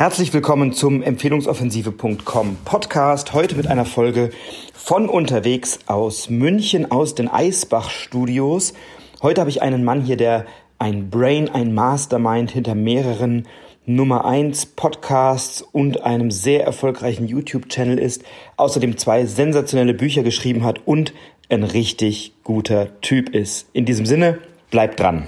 Herzlich willkommen zum Empfehlungsoffensive.com Podcast. Heute mit einer Folge von unterwegs aus München, aus den Eisbach Studios. Heute habe ich einen Mann hier, der ein Brain, ein Mastermind hinter mehreren Nummer 1 Podcasts und einem sehr erfolgreichen YouTube-Channel ist, außerdem zwei sensationelle Bücher geschrieben hat und ein richtig guter Typ ist. In diesem Sinne, bleibt dran.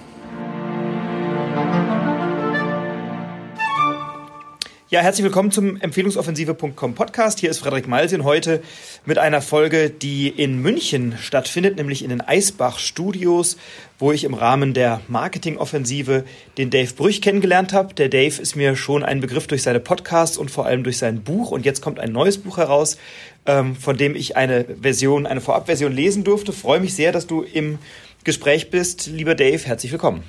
Ja, herzlich willkommen zum Empfehlungsoffensive.com Podcast. Hier ist Frederik Malsin heute mit einer Folge, die in München stattfindet, nämlich in den Eisbach Studios, wo ich im Rahmen der Marketingoffensive den Dave Brüch kennengelernt habe. Der Dave ist mir schon ein Begriff durch seine Podcasts und vor allem durch sein Buch. Und jetzt kommt ein neues Buch heraus, ähm, von dem ich eine Version, eine Vorabversion lesen durfte. Freue mich sehr, dass du im Gespräch bist. Lieber Dave, herzlich willkommen.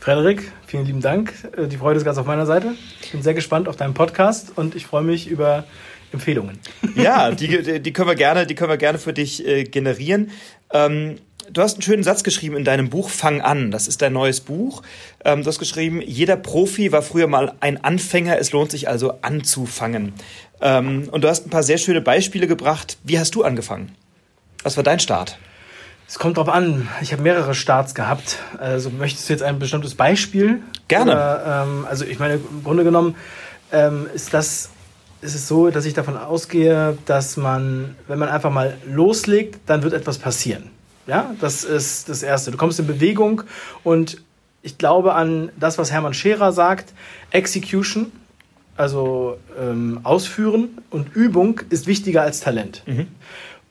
Frederik, vielen lieben Dank. Äh, die Freude ist ganz auf meiner Seite. Ich bin sehr gespannt auf deinen Podcast und ich freue mich über Empfehlungen. Ja, die, die können wir gerne, die können wir gerne für dich äh, generieren. Ähm, du hast einen schönen Satz geschrieben in deinem Buch Fang an. Das ist dein neues Buch. Ähm, du hast geschrieben, jeder Profi war früher mal ein Anfänger. Es lohnt sich also anzufangen. Ähm, und du hast ein paar sehr schöne Beispiele gebracht. Wie hast du angefangen? Was war dein Start? Es kommt drauf an. Ich habe mehrere Starts gehabt. Also möchtest du jetzt ein bestimmtes Beispiel? Gerne. Oder, ähm, also ich meine, im Grunde genommen ähm, ist das ist es so, dass ich davon ausgehe, dass man, wenn man einfach mal loslegt, dann wird etwas passieren. Ja, das ist das Erste. Du kommst in Bewegung und ich glaube an das, was Hermann Scherer sagt, Execution, also ähm, Ausführen und Übung ist wichtiger als Talent. Mhm.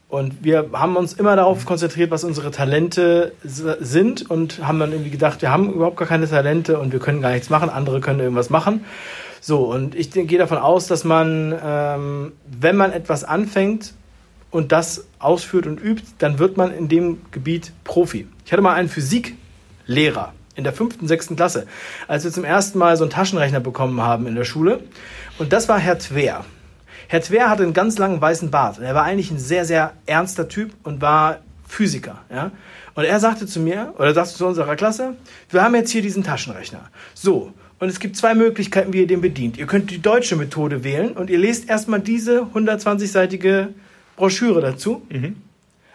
Und wir haben uns immer darauf konzentriert, was unsere Talente sind und haben dann irgendwie gedacht, wir haben überhaupt gar keine Talente und wir können gar nichts machen, andere können irgendwas machen. So, und ich gehe davon aus, dass man, ähm, wenn man etwas anfängt und das ausführt und übt, dann wird man in dem Gebiet Profi. Ich hatte mal einen Physiklehrer in der fünften, sechsten Klasse, als wir zum ersten Mal so einen Taschenrechner bekommen haben in der Schule. Und das war Herr Twer. Herr Twer hatte einen ganz langen weißen Bart. Er war eigentlich ein sehr, sehr ernster Typ und war Physiker. Ja? Und er sagte zu mir, oder sagte zu unserer Klasse, wir haben jetzt hier diesen Taschenrechner. So, und es gibt zwei Möglichkeiten, wie ihr den bedient. Ihr könnt die deutsche Methode wählen und ihr lest erstmal diese 120-seitige Broschüre dazu. Mhm.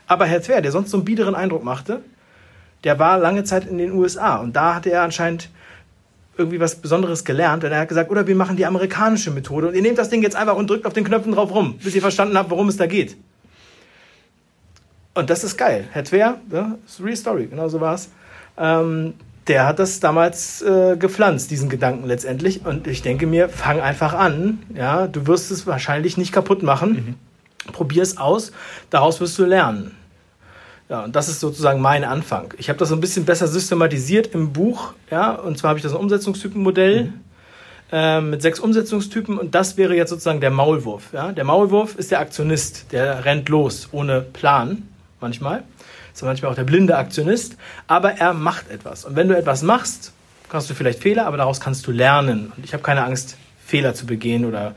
Aber Herr Twer, der sonst so einen biederen Eindruck machte, der war lange Zeit in den USA und da hatte er anscheinend irgendwie was Besonderes gelernt. Und er hat gesagt, oder wir machen die amerikanische Methode und ihr nehmt das Ding jetzt einfach und drückt auf den Knöpfen drauf rum, bis ihr verstanden habt, worum es da geht. Und das ist geil. Herr Twer, ja, ist real story, genau so war es. Ähm, der hat das damals äh, gepflanzt, diesen Gedanken letztendlich. Und ich denke mir, fang einfach an. Ja, du wirst es wahrscheinlich nicht kaputt machen. Mhm. Probier es aus. Daraus wirst du lernen. Ja, und das ist sozusagen mein Anfang. Ich habe das so ein bisschen besser systematisiert im Buch, ja, und zwar habe ich das ein Umsetzungstypenmodell mhm. äh, mit sechs Umsetzungstypen und das wäre jetzt sozusagen der Maulwurf. Ja? Der Maulwurf ist der Aktionist, der rennt los ohne Plan manchmal. Ist manchmal auch der blinde Aktionist, aber er macht etwas. Und wenn du etwas machst, kannst du vielleicht Fehler, aber daraus kannst du lernen. Und ich habe keine Angst, Fehler zu begehen oder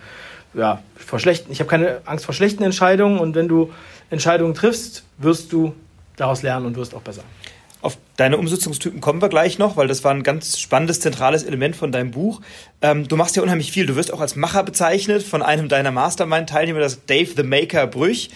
ja, vor schlechten, ich habe keine Angst vor schlechten Entscheidungen und wenn du Entscheidungen triffst, wirst du daraus lernen und wirst auch besser. Auf deine Umsetzungstypen kommen wir gleich noch, weil das war ein ganz spannendes, zentrales Element von deinem Buch. Ähm, du machst ja unheimlich viel. Du wirst auch als Macher bezeichnet von einem deiner Mastermind-Teilnehmer, das Dave the Maker Brüch.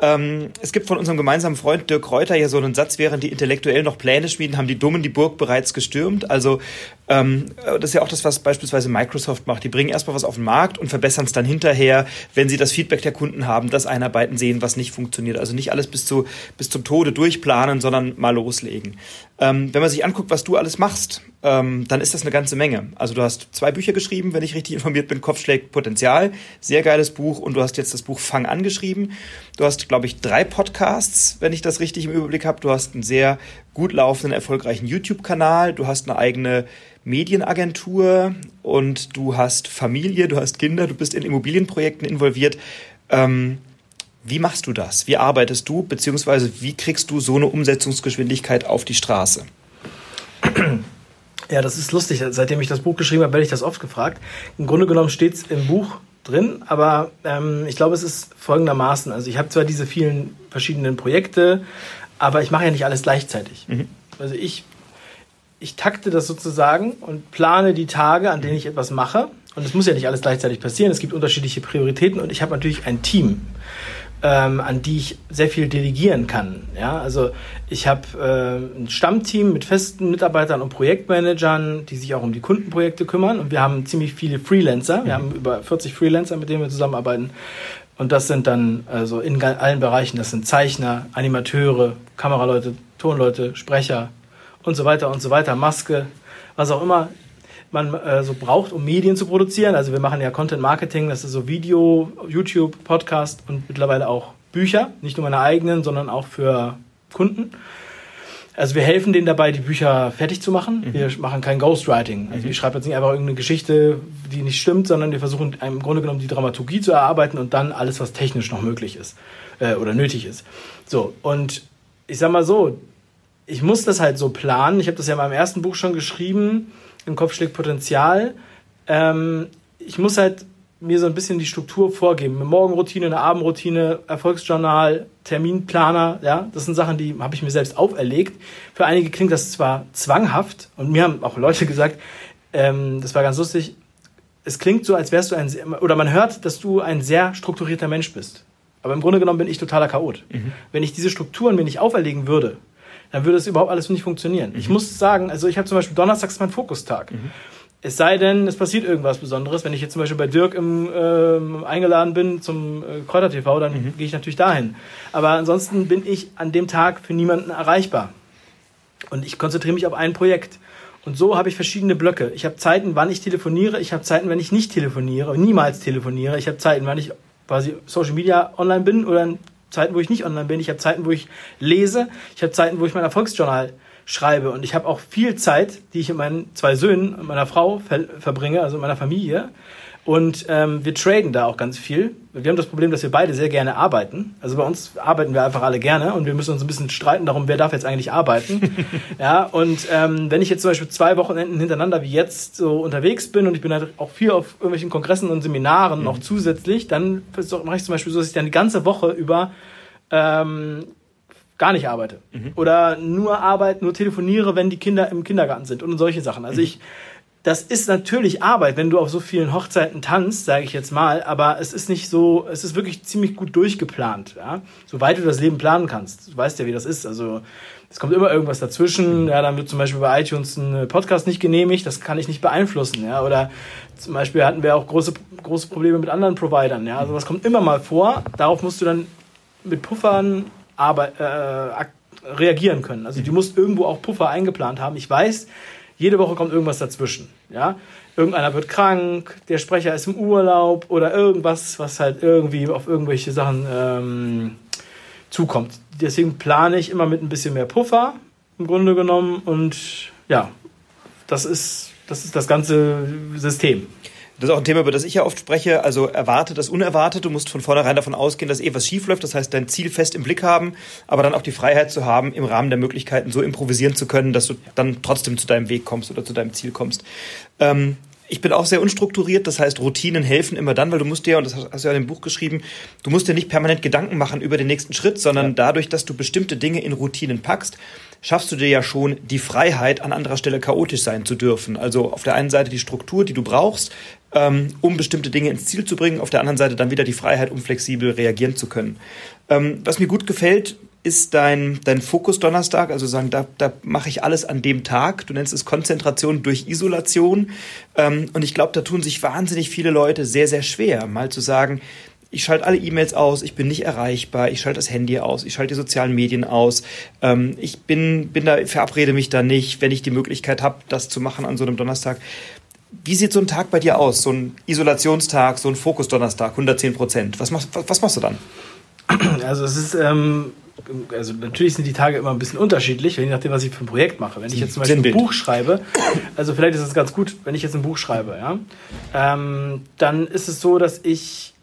Ähm, es gibt von unserem gemeinsamen Freund Dirk Reuter ja so einen Satz, während die Intellektuellen noch Pläne schmieden, haben die Dummen die Burg bereits gestürmt. Also ähm, das ist ja auch das, was beispielsweise Microsoft macht. Die bringen erstmal was auf den Markt und verbessern es dann hinterher, wenn sie das Feedback der Kunden haben, das Einarbeiten sehen, was nicht funktioniert. Also nicht alles bis, zu, bis zum Tode durchplanen, sondern mal loslegen. Ähm, wenn man sich anguckt, was du alles machst, ähm, dann ist das eine ganze Menge. Also du hast zwei Bücher geschrieben, wenn ich richtig informiert bin, Kopfschlägt Potenzial, sehr geiles Buch und du hast jetzt das Buch Fang angeschrieben. Du hast, glaube ich, drei Podcasts, wenn ich das richtig im Überblick habe. Du hast einen sehr gut laufenden, erfolgreichen YouTube-Kanal, du hast eine eigene Medienagentur und du hast Familie, du hast Kinder, du bist in Immobilienprojekten involviert. Ähm, wie machst du das? Wie arbeitest du, beziehungsweise wie kriegst du so eine Umsetzungsgeschwindigkeit auf die Straße? Ja, das ist lustig. Seitdem ich das Buch geschrieben habe, werde ich das oft gefragt. Im Grunde genommen steht es im Buch drin, aber ähm, ich glaube, es ist folgendermaßen. Also ich habe zwar diese vielen verschiedenen Projekte, aber ich mache ja nicht alles gleichzeitig. Mhm. Also ich, ich takte das sozusagen und plane die Tage, an denen ich etwas mache Und es muss ja nicht alles gleichzeitig passieren. Es gibt unterschiedliche Prioritäten und ich habe natürlich ein Team, ähm, an die ich sehr viel delegieren kann. Ja, also ich habe äh, ein Stammteam mit festen Mitarbeitern und Projektmanagern, die sich auch um die Kundenprojekte kümmern. Und wir haben ziemlich viele Freelancer. Wir mhm. haben über 40 Freelancer, mit denen wir zusammenarbeiten. Und das sind dann also in allen Bereichen, das sind Zeichner, Animateure, Kameraleute, Tonleute, Sprecher und so weiter und so weiter, Maske, was auch immer man äh, so braucht, um Medien zu produzieren. Also wir machen ja Content Marketing, das ist so Video, YouTube, Podcast und mittlerweile auch Bücher, nicht nur meine eigenen, sondern auch für Kunden. Also wir helfen denen dabei, die Bücher fertig zu machen. Mhm. Wir machen kein Ghostwriting. Also mhm. ich schreibe jetzt nicht einfach irgendeine Geschichte, die nicht stimmt, sondern wir versuchen im Grunde genommen die Dramaturgie zu erarbeiten und dann alles, was technisch noch möglich ist äh, oder nötig ist. So, und ich sag mal so, ich muss das halt so planen. Ich habe das ja in meinem ersten Buch schon geschrieben im Kopf schlägt Potenzial. Ähm, ich muss halt mir so ein bisschen die Struktur vorgeben. Eine Morgenroutine, eine Abendroutine, Erfolgsjournal, Terminplaner, ja, das sind Sachen, die habe ich mir selbst auferlegt. Für einige klingt das zwar zwanghaft und mir haben auch Leute gesagt, ähm, das war ganz lustig, es klingt so, als wärst du ein, oder man hört, dass du ein sehr strukturierter Mensch bist. Aber im Grunde genommen bin ich totaler Chaot. Mhm. Wenn ich diese Strukturen mir nicht auferlegen würde, dann würde es überhaupt alles nicht funktionieren. Mhm. Ich muss sagen, also ich habe zum Beispiel Donnerstags mein Fokustag. Mhm. Es sei denn, es passiert irgendwas Besonderes. Wenn ich jetzt zum Beispiel bei Dirk im, äh, eingeladen bin zum äh, Kräuter TV, dann mhm. gehe ich natürlich dahin. Aber ansonsten bin ich an dem Tag für niemanden erreichbar. Und ich konzentriere mich auf ein Projekt. Und so habe ich verschiedene Blöcke. Ich habe Zeiten, wann ich telefoniere. Ich habe Zeiten, wenn ich nicht telefoniere, niemals telefoniere. Ich habe Zeiten, wann ich quasi Social Media online bin oder Zeiten, wo ich nicht online bin. Ich habe Zeiten, wo ich lese. Ich habe Zeiten, wo ich mein Erfolgsjournal schreibe. Und ich habe auch viel Zeit, die ich mit meinen zwei Söhnen und meiner Frau ver verbringe, also meiner Familie. Und ähm, wir traden da auch ganz viel. Wir haben das Problem, dass wir beide sehr gerne arbeiten. Also bei uns arbeiten wir einfach alle gerne und wir müssen uns ein bisschen streiten darum, wer darf jetzt eigentlich arbeiten. ja, und ähm, wenn ich jetzt zum Beispiel zwei Wochenenden hintereinander wie jetzt so unterwegs bin und ich bin halt auch viel auf irgendwelchen Kongressen und Seminaren mhm. noch zusätzlich, dann mache ich zum Beispiel so, dass ich dann die ganze Woche über ähm, gar nicht arbeite. Mhm. Oder nur arbeite, nur telefoniere, wenn die Kinder im Kindergarten sind und solche Sachen. Also mhm. ich das ist natürlich Arbeit, wenn du auf so vielen Hochzeiten tanzt, sage ich jetzt mal, aber es ist nicht so, es ist wirklich ziemlich gut durchgeplant, ja? soweit du das Leben planen kannst. Du weißt ja, wie das ist. Also es kommt immer irgendwas dazwischen. Ja, dann wird zum Beispiel bei iTunes ein Podcast nicht genehmigt, das kann ich nicht beeinflussen. Ja? Oder zum Beispiel hatten wir auch große, große Probleme mit anderen Providern. Ja? Also das kommt immer mal vor. Darauf musst du dann mit Puffern aber, äh, reagieren können. Also du musst irgendwo auch Puffer eingeplant haben. Ich weiß, jede Woche kommt irgendwas dazwischen. Ja? Irgendeiner wird krank, der Sprecher ist im Urlaub oder irgendwas, was halt irgendwie auf irgendwelche Sachen ähm, zukommt. Deswegen plane ich immer mit ein bisschen mehr Puffer im Grunde genommen und ja, das ist das, ist das ganze System. Das ist auch ein Thema, über das ich ja oft spreche. Also erwarte das Unerwartete. Du musst von vornherein davon ausgehen, dass eh was schief läuft. Das heißt, dein Ziel fest im Blick haben, aber dann auch die Freiheit zu haben, im Rahmen der Möglichkeiten so improvisieren zu können, dass du dann trotzdem zu deinem Weg kommst oder zu deinem Ziel kommst. Ähm, ich bin auch sehr unstrukturiert, das heißt, Routinen helfen immer dann, weil du musst dir, und das hast du ja in dem Buch geschrieben, du musst dir nicht permanent Gedanken machen über den nächsten Schritt, sondern ja. dadurch, dass du bestimmte Dinge in Routinen packst, schaffst du dir ja schon die Freiheit, an anderer Stelle chaotisch sein zu dürfen. Also auf der einen Seite die Struktur, die du brauchst, ähm, um bestimmte Dinge ins Ziel zu bringen, auf der anderen Seite dann wieder die Freiheit, um flexibel reagieren zu können. Ähm, was mir gut gefällt, ist dein, dein Fokus Donnerstag, also sagen, da, da mache ich alles an dem Tag. Du nennst es Konzentration durch Isolation. Ähm, und ich glaube, da tun sich wahnsinnig viele Leute sehr, sehr schwer, mal zu sagen, ich schalte alle E-Mails aus, ich bin nicht erreichbar, ich schalte das Handy aus, ich schalte die sozialen Medien aus, ähm, ich bin, bin da, verabrede mich da nicht, wenn ich die Möglichkeit habe, das zu machen an so einem Donnerstag. Wie sieht so ein Tag bei dir aus? So ein Isolationstag, so ein Fokus-Donnerstag, 110 Prozent. Was machst, was, machst du dann? Also es ist, ähm, also natürlich sind die Tage immer ein bisschen unterschiedlich, je nachdem, was ich für ein Projekt mache. Wenn ich jetzt zum Beispiel ein Buch schreibe, also vielleicht ist es ganz gut, wenn ich jetzt ein Buch schreibe, ja, ähm, dann ist es so, dass ich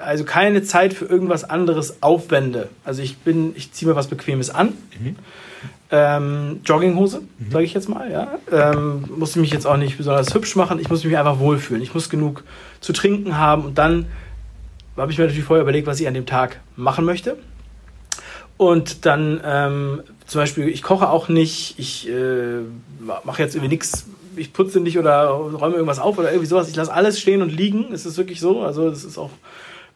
also keine Zeit für irgendwas anderes aufwende. Also ich bin, ich ziehe mir was Bequemes an. Mhm. Ähm, Jogginghose, mhm. sage ich jetzt mal, ja. Ähm, muss mich jetzt auch nicht besonders hübsch machen, ich muss mich einfach wohlfühlen. Ich muss genug zu trinken haben und dann habe ich mir natürlich vorher überlegt, was ich an dem Tag machen möchte. Und dann ähm, zum Beispiel, ich koche auch nicht, ich äh, mache jetzt irgendwie nichts, ich putze nicht oder räume irgendwas auf oder irgendwie sowas. Ich lasse alles stehen und liegen. Es ist wirklich so. Also das ist auch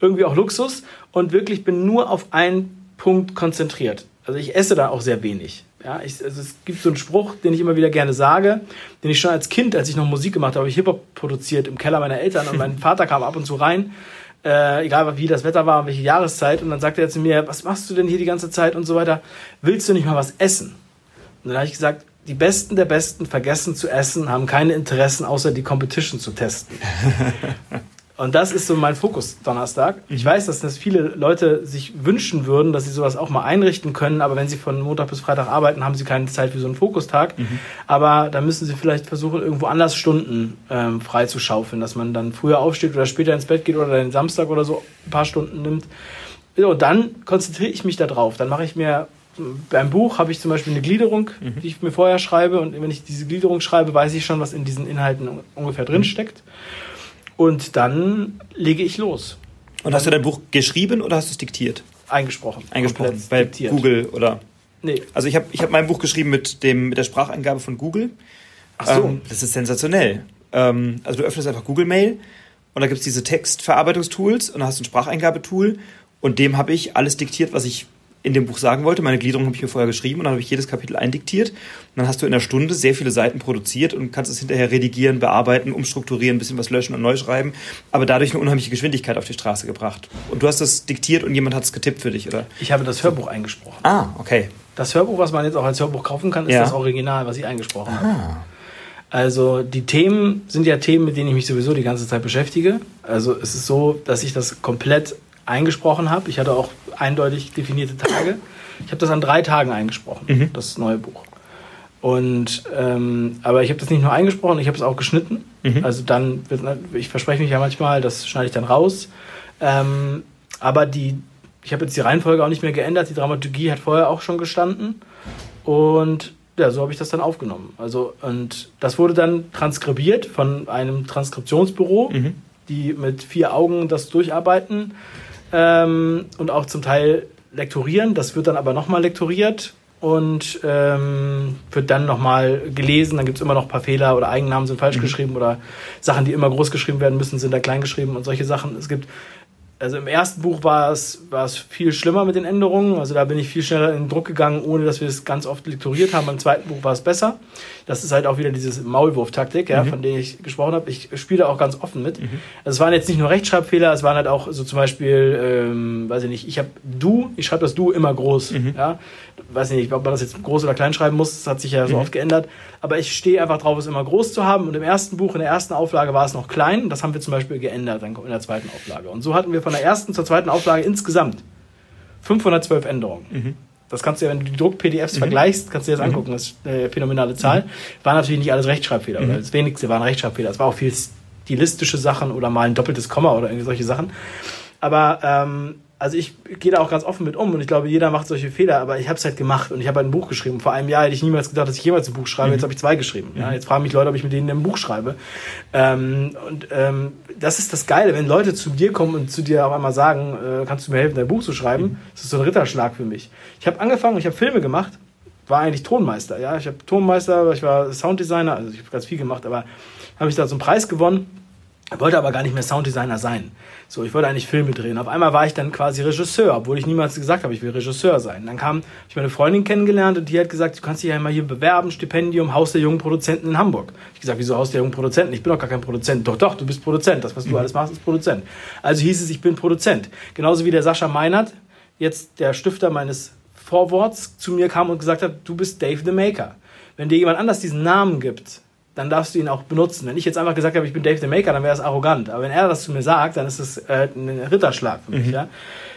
irgendwie auch Luxus und wirklich bin nur auf einen Punkt konzentriert. Also ich esse da auch sehr wenig. Ja, ich, also es gibt so einen Spruch, den ich immer wieder gerne sage, den ich schon als Kind, als ich noch Musik gemacht habe, habe ich Hip-Hop produziert im Keller meiner Eltern und mein Vater kam ab und zu rein, äh, egal wie das Wetter war und welche Jahreszeit, und dann sagte er zu mir, was machst du denn hier die ganze Zeit und so weiter, willst du nicht mal was essen? Und dann habe ich gesagt, die Besten der Besten vergessen zu essen, haben keine Interessen, außer die Competition zu testen. Und das ist so mein Fokus Donnerstag. Ich mhm. weiß, dass das viele Leute sich wünschen würden, dass sie sowas auch mal einrichten können, aber wenn sie von Montag bis Freitag arbeiten, haben sie keine Zeit für so einen Fokustag. Mhm. Aber da müssen sie vielleicht versuchen, irgendwo anders Stunden ähm, frei zu schaufeln, dass man dann früher aufsteht oder später ins Bett geht oder den Samstag oder so ein paar Stunden nimmt. Und dann konzentriere ich mich da drauf. Dann mache ich mir beim Buch habe ich zum Beispiel eine Gliederung, mhm. die ich mir vorher schreibe. Und wenn ich diese Gliederung schreibe, weiß ich schon, was in diesen Inhalten ungefähr drin steckt. Und dann lege ich los. Und hast du dein Buch geschrieben oder hast du es diktiert? Eingesprochen. Eingesprochen. Bei diktiert. Google oder? Nee. Also ich habe ich hab mein Buch geschrieben mit, dem, mit der Spracheingabe von Google. Ach so. Ähm, das ist sensationell. Ähm, also du öffnest einfach Google Mail und da gibt es diese Textverarbeitungstools und dann hast du ein Spracheingabetool und dem habe ich alles diktiert, was ich in dem Buch sagen wollte. Meine Gliederung habe ich mir vorher geschrieben und dann habe ich jedes Kapitel eindiktiert. Und dann hast du in einer Stunde sehr viele Seiten produziert und kannst es hinterher redigieren, bearbeiten, umstrukturieren, ein bisschen was löschen und neu schreiben. Aber dadurch eine unheimliche Geschwindigkeit auf die Straße gebracht. Und du hast das diktiert und jemand hat es getippt für dich, oder? Ich habe das Hörbuch eingesprochen. Ah, okay. Das Hörbuch, was man jetzt auch als Hörbuch kaufen kann, ist ja. das Original, was ich eingesprochen Aha. habe. Also die Themen sind ja Themen, mit denen ich mich sowieso die ganze Zeit beschäftige. Also es ist so, dass ich das komplett eingesprochen habe. Ich hatte auch eindeutig definierte Tage. Ich habe das an drei Tagen eingesprochen, mhm. das neue Buch. Und ähm, aber ich habe das nicht nur eingesprochen, ich habe es auch geschnitten. Mhm. Also dann ich verspreche mich ja manchmal, das schneide ich dann raus. Ähm, aber die, ich habe jetzt die Reihenfolge auch nicht mehr geändert. Die Dramaturgie hat vorher auch schon gestanden. Und ja, so habe ich das dann aufgenommen. Also, und das wurde dann transkribiert von einem Transkriptionsbüro, mhm. die mit vier Augen das durcharbeiten ähm, und auch zum Teil lektorieren. Das wird dann aber nochmal lektoriert und ähm, wird dann nochmal gelesen. Dann gibt es immer noch ein paar Fehler oder Eigennamen sind falsch mhm. geschrieben oder Sachen, die immer groß geschrieben werden müssen, sind da klein geschrieben und solche Sachen. Es gibt also im ersten Buch war es, war es viel schlimmer mit den Änderungen. Also da bin ich viel schneller in den Druck gegangen, ohne dass wir es ganz oft lektoriert haben. Beim zweiten Buch war es besser. Das ist halt auch wieder dieses Maulwurf-Taktik, ja, mhm. von der ich gesprochen habe. Ich spiele da auch ganz offen mit. Mhm. Also es waren jetzt nicht nur Rechtschreibfehler, es waren halt auch so zum Beispiel, ähm, weiß ich nicht, ich habe du, ich schreibe das du immer groß. Mhm. Ja, weiß ich nicht, ob man das jetzt groß oder klein schreiben muss, das hat sich ja so mhm. oft geändert. Aber ich stehe einfach drauf, es immer groß zu haben. Und im ersten Buch, in der ersten Auflage war es noch klein. Das haben wir zum Beispiel geändert in der zweiten Auflage. Und so hatten wir von der ersten zur zweiten Auflage insgesamt 512 Änderungen. Mhm. Das kannst du ja, wenn du die Druck-PDFs mhm. vergleichst, kannst du dir das mhm. angucken. Das ist eine phänomenale Zahl. Mhm. War natürlich nicht alles Rechtschreibfehler. Mhm. Das wenigste waren Rechtschreibfehler. Es war auch viel stilistische Sachen oder mal ein doppeltes Komma oder irgendwie solche Sachen. Aber ähm, also ich gehe da auch ganz offen mit um und ich glaube, jeder macht solche Fehler, aber ich habe es halt gemacht und ich habe halt ein Buch geschrieben. Vor einem Jahr hätte ich niemals gedacht, dass ich jemals ein Buch schreibe. Mhm. Jetzt habe ich zwei geschrieben. Ja, mhm. jetzt fragen mich Leute, ob ich mit denen ein Buch schreibe. Ähm, und ähm, das ist das Geile, wenn Leute zu dir kommen und zu dir auch einmal sagen, äh, kannst du mir helfen, dein Buch zu schreiben? Mhm. Das ist so ein Ritterschlag für mich. Ich habe angefangen, ich habe Filme gemacht, war eigentlich Tonmeister. Ja, ich habe Tonmeister, ich war Sounddesigner, also ich habe ganz viel gemacht, aber habe ich da so einen Preis gewonnen wollte aber gar nicht mehr Sounddesigner sein. So, ich wollte eigentlich Filme drehen. Auf einmal war ich dann quasi Regisseur, obwohl ich niemals gesagt habe, ich will Regisseur sein. Dann kam, ich meine Freundin kennengelernt und die hat gesagt, du kannst dich ja mal hier bewerben, Stipendium, Haus der jungen Produzenten in Hamburg. Ich gesagt, wieso Haus der jungen Produzenten? Ich bin doch gar kein Produzent. Doch, doch, du bist Produzent. Das, was du mhm. alles machst, ist Produzent. Also hieß es, ich bin Produzent. Genauso wie der Sascha Meinert, jetzt der Stifter meines Vorworts, zu mir kam und gesagt hat, du bist Dave the Maker. Wenn dir jemand anders diesen Namen gibt, dann darfst du ihn auch benutzen. Wenn ich jetzt einfach gesagt habe, ich bin Dave the Maker, dann wäre es arrogant. Aber wenn er das zu mir sagt, dann ist es äh, ein Ritterschlag für mich. Mhm. Ja?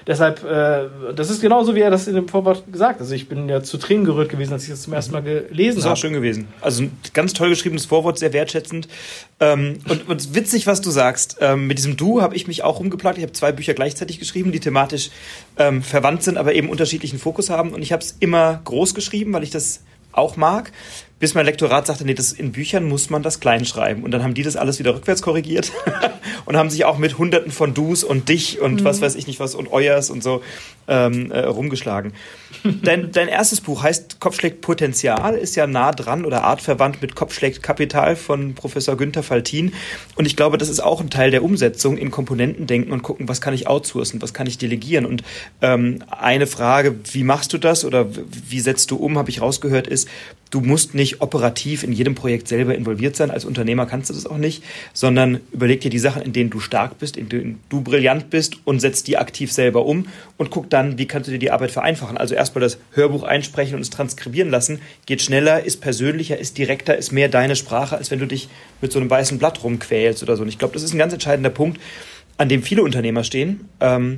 Deshalb, äh, das ist genauso, wie er das in dem Vorwort gesagt hat. Also ich bin ja zu Tränen gerührt gewesen, als ich das zum ersten Mal gelesen habe. Das war schön gewesen. Also ein ganz toll geschriebenes Vorwort, sehr wertschätzend. Ähm, und, und witzig, was du sagst. Ähm, mit diesem Du habe ich mich auch rumgeplagt. Ich habe zwei Bücher gleichzeitig geschrieben, die thematisch ähm, verwandt sind, aber eben unterschiedlichen Fokus haben. Und ich habe es immer groß geschrieben, weil ich das auch mag, bis mein Lektorat sagte, nee, das in Büchern muss man das klein schreiben. Und dann haben die das alles wieder rückwärts korrigiert. und haben sich auch mit hunderten von Dus und dich und mhm. was weiß ich nicht was und Euers und so ähm, äh, rumgeschlagen. Dein, dein erstes Buch heißt Kopfschlägt Potenzial, ist ja nah dran oder artverwandt mit Kopfschlägt Kapital von Professor Günther Faltin. Und ich glaube, das ist auch ein Teil der Umsetzung in Komponenten denken und gucken, was kann ich outsourcen, was kann ich delegieren. Und ähm, eine Frage, wie machst du das oder wie setzt du um, habe ich rausgehört, ist, du musst nicht operativ in jedem Projekt selber involviert sein. Als Unternehmer kannst du das auch nicht, sondern überleg dir die Sachen, in denen du stark bist, in denen du brillant bist und setz die aktiv selber um und guck dann, wie kannst du dir die Arbeit vereinfachen. Also erstmal das Hörbuch einsprechen und es transkribieren lassen, geht schneller, ist persönlicher, ist direkter, ist mehr deine Sprache, als wenn du dich mit so einem weißen Blatt rumquälst oder so. Und ich glaube, das ist ein ganz entscheidender Punkt, an dem viele Unternehmer stehen. Ähm,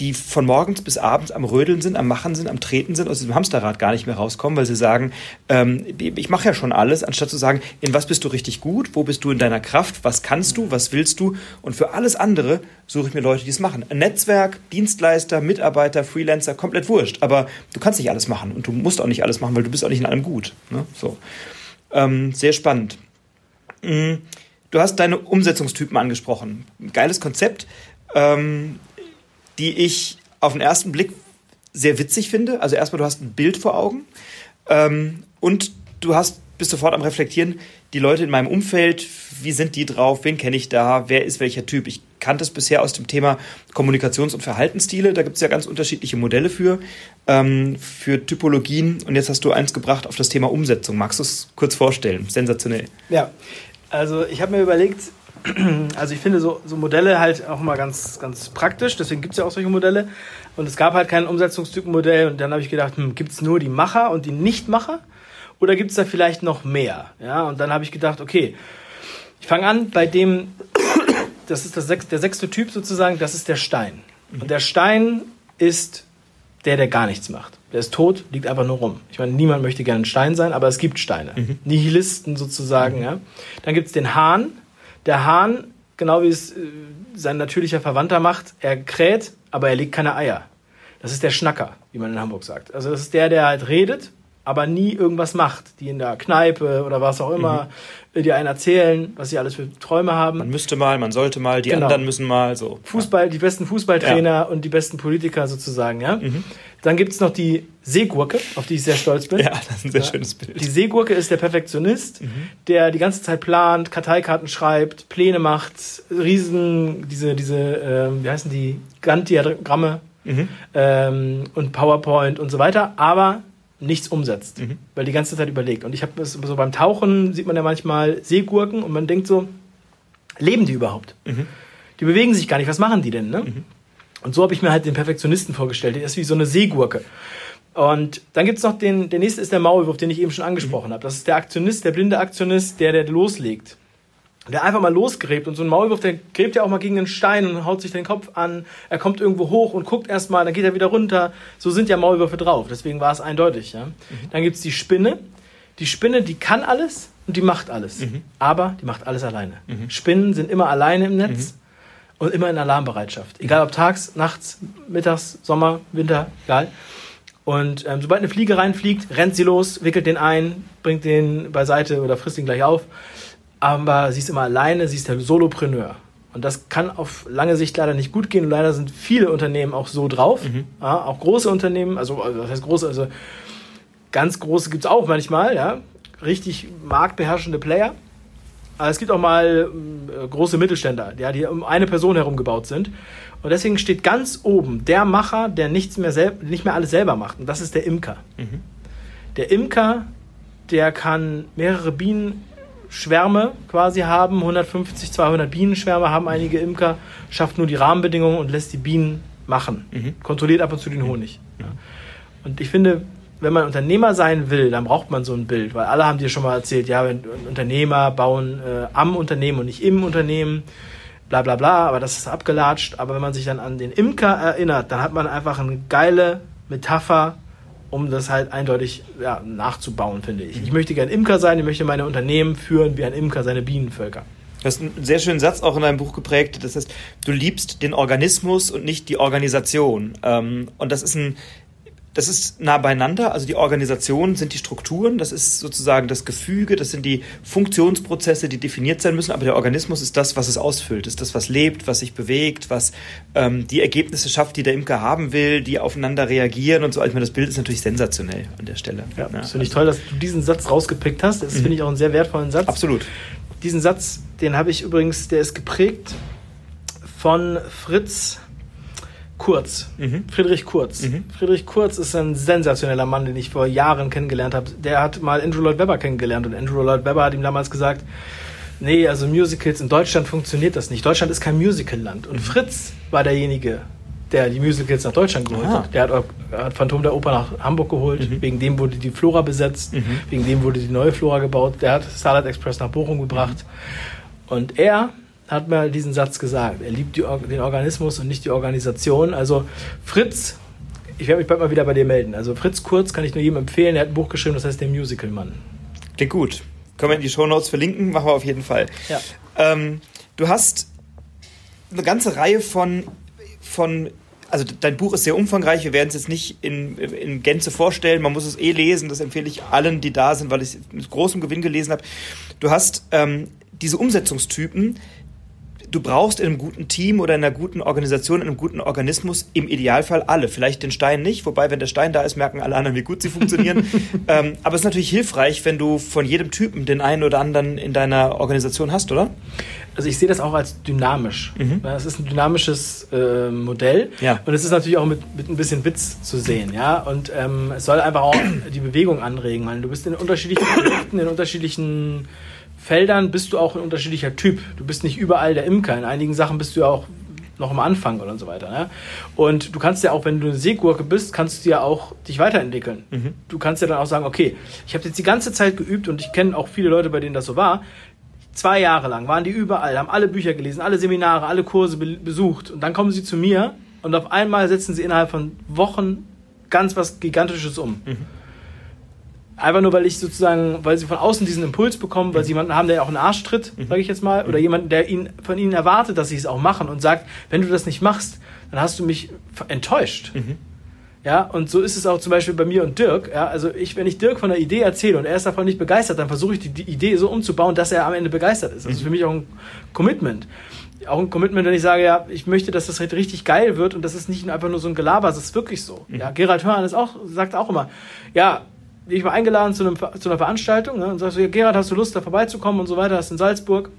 die von morgens bis abends am Rödeln sind, am Machen sind, am Treten sind, aus diesem Hamsterrad gar nicht mehr rauskommen, weil sie sagen, ähm, ich mache ja schon alles, anstatt zu sagen, in was bist du richtig gut, wo bist du in deiner Kraft, was kannst du, was willst du und für alles andere suche ich mir Leute, die es machen. Ein Netzwerk, Dienstleister, Mitarbeiter, Freelancer, komplett wurscht, aber du kannst nicht alles machen und du musst auch nicht alles machen, weil du bist auch nicht in allem gut. Ne? So. Ähm, sehr spannend. Mm, du hast deine Umsetzungstypen angesprochen. Geiles Konzept. Ähm, die ich auf den ersten Blick sehr witzig finde. Also erstmal, du hast ein Bild vor Augen ähm, und du hast bist sofort am Reflektieren, die Leute in meinem Umfeld, wie sind die drauf, wen kenne ich da, wer ist welcher Typ. Ich kannte es bisher aus dem Thema Kommunikations- und Verhaltensstile, da gibt es ja ganz unterschiedliche Modelle für, ähm, für Typologien und jetzt hast du eins gebracht auf das Thema Umsetzung. Magst du es kurz vorstellen? Sensationell. Ja, also ich habe mir überlegt, also ich finde so, so Modelle halt auch immer ganz, ganz praktisch, deswegen gibt es ja auch solche Modelle. Und es gab halt kein Umsetzungstypenmodell und dann habe ich gedacht, hm, gibt es nur die Macher und die Nichtmacher oder gibt es da vielleicht noch mehr? Ja, und dann habe ich gedacht, okay, ich fange an bei dem, das ist das sechs, der sechste Typ sozusagen, das ist der Stein. Und mhm. der Stein ist der, der gar nichts macht. Der ist tot, liegt einfach nur rum. Ich meine, niemand möchte gerne ein Stein sein, aber es gibt Steine. Mhm. Nihilisten sozusagen. Mhm. Ja. Dann gibt es den Hahn, der Hahn, genau wie es äh, sein natürlicher Verwandter macht, er kräht, aber er legt keine Eier. Das ist der Schnacker, wie man in Hamburg sagt. Also das ist der, der halt redet, aber nie irgendwas macht, die in der Kneipe oder was auch immer mhm. dir einen erzählen, was sie alles für Träume haben. Man müsste mal, man sollte mal, die genau. anderen müssen mal so. Fußball, die besten Fußballtrainer ja. und die besten Politiker sozusagen, ja. Mhm. Dann gibt es noch die Seegurke, auf die ich sehr stolz bin. Ja, das ist ein sehr ja. schönes Bild. Die Seegurke ist der Perfektionist, mhm. der die ganze Zeit plant, Karteikarten schreibt, Pläne macht, riesen, diese, diese, ähm, wie heißen die, Gantt-Diagramme mhm. ähm, und PowerPoint und so weiter, aber nichts umsetzt, mhm. weil die ganze Zeit überlegt. Und ich habe so beim Tauchen sieht man ja manchmal Seegurken und man denkt so, leben die überhaupt? Mhm. Die bewegen sich gar nicht, was machen die denn? Ne? Mhm. Und so habe ich mir halt den Perfektionisten vorgestellt. Der ist wie so eine Seegurke. Und dann gibt es noch den, der nächste ist der Maulwurf, den ich eben schon angesprochen mhm. habe. Das ist der Aktionist, der blinde Aktionist, der, der loslegt. Der einfach mal losgräbt. Und so ein Maulwurf, der gräbt ja auch mal gegen einen Stein und haut sich den Kopf an. Er kommt irgendwo hoch und guckt erstmal, dann geht er wieder runter. So sind ja Maulwürfe drauf. Deswegen war es eindeutig. Ja? Mhm. Dann gibt es die Spinne. Die Spinne, die kann alles und die macht alles. Mhm. Aber die macht alles alleine. Mhm. Spinnen sind immer alleine im Netz. Und immer in Alarmbereitschaft. Egal ob tags, nachts, mittags, Sommer, Winter, egal. Und ähm, sobald eine Fliege reinfliegt, rennt sie los, wickelt den ein, bringt den beiseite oder frisst ihn gleich auf. Aber sie ist immer alleine, sie ist der Solopreneur. Und das kann auf lange Sicht leider nicht gut gehen. Und leider sind viele Unternehmen auch so drauf. Mhm. Ja, auch große Unternehmen, also was heißt große, also ganz große gibt es auch manchmal, ja. Richtig marktbeherrschende Player. Aber es gibt auch mal äh, große Mittelständler, ja, die um eine Person herum gebaut sind. Und deswegen steht ganz oben der Macher, der nichts mehr selb nicht mehr alles selber macht. Und das ist der Imker. Mhm. Der Imker, der kann mehrere Bienenschwärme quasi haben, 150, 200 Bienenschwärme haben einige Imker, schafft nur die Rahmenbedingungen und lässt die Bienen machen. Mhm. Kontrolliert ab und zu den Honig. Mhm. Ja. Und ich finde, wenn man Unternehmer sein will, dann braucht man so ein Bild, weil alle haben dir schon mal erzählt, ja, wenn Unternehmer bauen äh, am Unternehmen und nicht im Unternehmen, bla bla bla, aber das ist abgelatscht. Aber wenn man sich dann an den Imker erinnert, dann hat man einfach eine geile Metapher, um das halt eindeutig ja, nachzubauen, finde ich. Ich möchte gern Imker sein, ich möchte meine Unternehmen führen wie ein Imker seine Bienenvölker. Du hast einen sehr schönen Satz auch in deinem Buch geprägt. Das heißt, du liebst den Organismus und nicht die Organisation. Ähm, und das ist ein das ist nah beieinander. Also die Organisation sind die Strukturen, das ist sozusagen das Gefüge, das sind die Funktionsprozesse, die definiert sein müssen. Aber der Organismus ist das, was es ausfüllt, ist das, was lebt, was sich bewegt, was ähm, die Ergebnisse schafft, die der Imker haben will, die aufeinander reagieren und so. Also ich meine, das Bild ist natürlich sensationell an der Stelle. Ja, ja. das finde ich toll, dass du diesen Satz rausgepickt hast. Das mhm. finde ich auch einen sehr wertvollen Satz. Absolut. Diesen Satz, den habe ich übrigens, der ist geprägt von Fritz Kurz. Mhm. Friedrich Kurz. Mhm. Friedrich Kurz ist ein sensationeller Mann, den ich vor Jahren kennengelernt habe. Der hat mal Andrew Lloyd Webber kennengelernt und Andrew Lloyd Webber hat ihm damals gesagt, nee, also Musicals in Deutschland funktioniert das nicht. Deutschland ist kein Musicalland. Und mhm. Fritz war derjenige, der die Musicals nach Deutschland geholt Aha. hat. Der hat, hat, Phantom der Oper nach Hamburg geholt. Mhm. Wegen dem wurde die Flora besetzt. Mhm. Wegen dem wurde die neue Flora gebaut. Der hat Starlight Express nach Bochum gebracht. Mhm. Und er hat mal diesen Satz gesagt. Er liebt die, den Organismus und nicht die Organisation. Also Fritz, ich werde mich bald mal wieder bei dir melden. Also Fritz Kurz kann ich nur jedem empfehlen. Er hat ein Buch geschrieben, das heißt Der Musical-Mann. Klingt gut. Können wir in die Show Notes verlinken? Machen wir auf jeden Fall. Ja. Ähm, du hast eine ganze Reihe von, von also dein Buch ist sehr umfangreich, wir werden es jetzt nicht in, in Gänze vorstellen, man muss es eh lesen, das empfehle ich allen, die da sind, weil ich es mit großem Gewinn gelesen habe. Du hast ähm, diese Umsetzungstypen, du brauchst in einem guten Team oder in einer guten Organisation, in einem guten Organismus im Idealfall alle. Vielleicht den Stein nicht, wobei, wenn der Stein da ist, merken alle anderen, wie gut sie funktionieren. ähm, aber es ist natürlich hilfreich, wenn du von jedem Typen den einen oder anderen in deiner Organisation hast, oder? Also ich sehe das auch als dynamisch. Mhm. Es ist ein dynamisches äh, Modell ja. und es ist natürlich auch mit, mit ein bisschen Witz zu sehen, ja. Und ähm, es soll einfach auch die Bewegung anregen, weil du bist in unterschiedlichen Projekten, in unterschiedlichen Feldern bist du auch ein unterschiedlicher Typ. Du bist nicht überall der Imker. In einigen Sachen bist du ja auch noch am Anfang oder so weiter. Ne? Und du kannst ja auch, wenn du eine Seegurke bist, kannst du ja auch dich weiterentwickeln. Mhm. Du kannst ja dann auch sagen, okay, ich habe jetzt die ganze Zeit geübt und ich kenne auch viele Leute, bei denen das so war. Zwei Jahre lang waren die überall, haben alle Bücher gelesen, alle Seminare, alle Kurse be besucht und dann kommen sie zu mir und auf einmal setzen sie innerhalb von Wochen ganz was Gigantisches um. Mhm. Einfach nur, weil ich sozusagen, weil sie von außen diesen Impuls bekommen, weil sie jemanden haben, der auch einen Arsch tritt, mhm. sage ich jetzt mal, oder jemanden, der ihn, von ihnen erwartet, dass sie es auch machen und sagt, wenn du das nicht machst, dann hast du mich enttäuscht. Mhm. Ja, und so ist es auch zum Beispiel bei mir und Dirk. Ja, also ich, wenn ich Dirk von der Idee erzähle und er ist davon nicht begeistert, dann versuche ich die, die, Idee so umzubauen, dass er am Ende begeistert ist. Das ist mhm. für mich auch ein Commitment. Auch ein Commitment, wenn ich sage, ja, ich möchte, dass das halt richtig geil wird und das ist nicht einfach nur so ein Gelaber, das ist wirklich so. Mhm. Ja, Gerald Hörn ist auch, sagt auch immer, ja, ich war eingeladen zu, einem, zu einer Veranstaltung ne, und sagst so, Gerhard, hast du Lust, da vorbeizukommen und so weiter, das ist in Salzburg.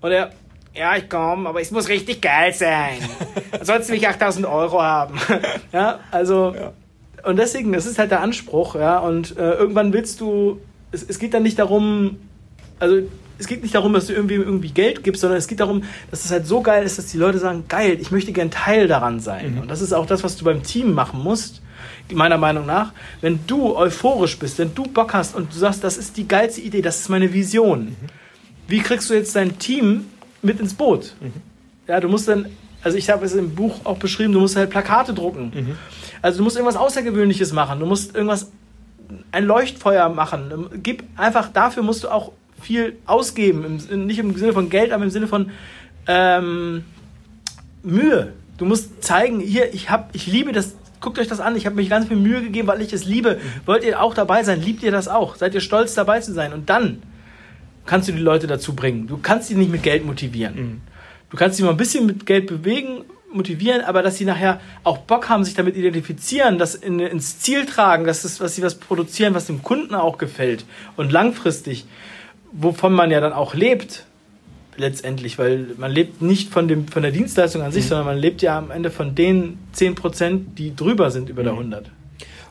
Und er, ja, ich komme, aber es muss richtig geil sein. Ansonsten will ich 8000 Euro haben. ja, also, ja. und deswegen, das ist halt der Anspruch, ja, und äh, irgendwann willst du, es, es geht dann nicht darum, also, es geht nicht darum, dass du irgendwie, irgendwie Geld gibst, sondern es geht darum, dass es halt so geil ist, dass die Leute sagen, geil, ich möchte gern Teil daran sein. Mhm. Und das ist auch das, was du beim Team machen musst meiner Meinung nach, wenn du euphorisch bist, wenn du Bock hast und du sagst, das ist die geilste Idee, das ist meine Vision, mhm. wie kriegst du jetzt dein Team mit ins Boot? Mhm. Ja, du musst dann, also ich habe es im Buch auch beschrieben, du musst halt Plakate drucken. Mhm. Also du musst irgendwas Außergewöhnliches machen, du musst irgendwas, ein Leuchtfeuer machen. Gib einfach, dafür musst du auch viel ausgeben, im, nicht im Sinne von Geld, aber im Sinne von ähm, Mühe. Du musst zeigen, hier, ich, hab, ich liebe das guckt euch das an. Ich habe mich ganz viel Mühe gegeben, weil ich es liebe. Wollt ihr auch dabei sein? Liebt ihr das auch? Seid ihr stolz dabei zu sein? Und dann kannst du die Leute dazu bringen. Du kannst sie nicht mit Geld motivieren. Mhm. Du kannst sie mal ein bisschen mit Geld bewegen, motivieren, aber dass sie nachher auch Bock haben, sich damit identifizieren, das in, ins Ziel tragen, dass, das, dass sie was produzieren, was dem Kunden auch gefällt und langfristig, wovon man ja dann auch lebt, letztendlich, weil man lebt nicht von, dem, von der Dienstleistung an sich, mhm. sondern man lebt ja am Ende von den 10 Prozent, die drüber sind über mhm. der 100.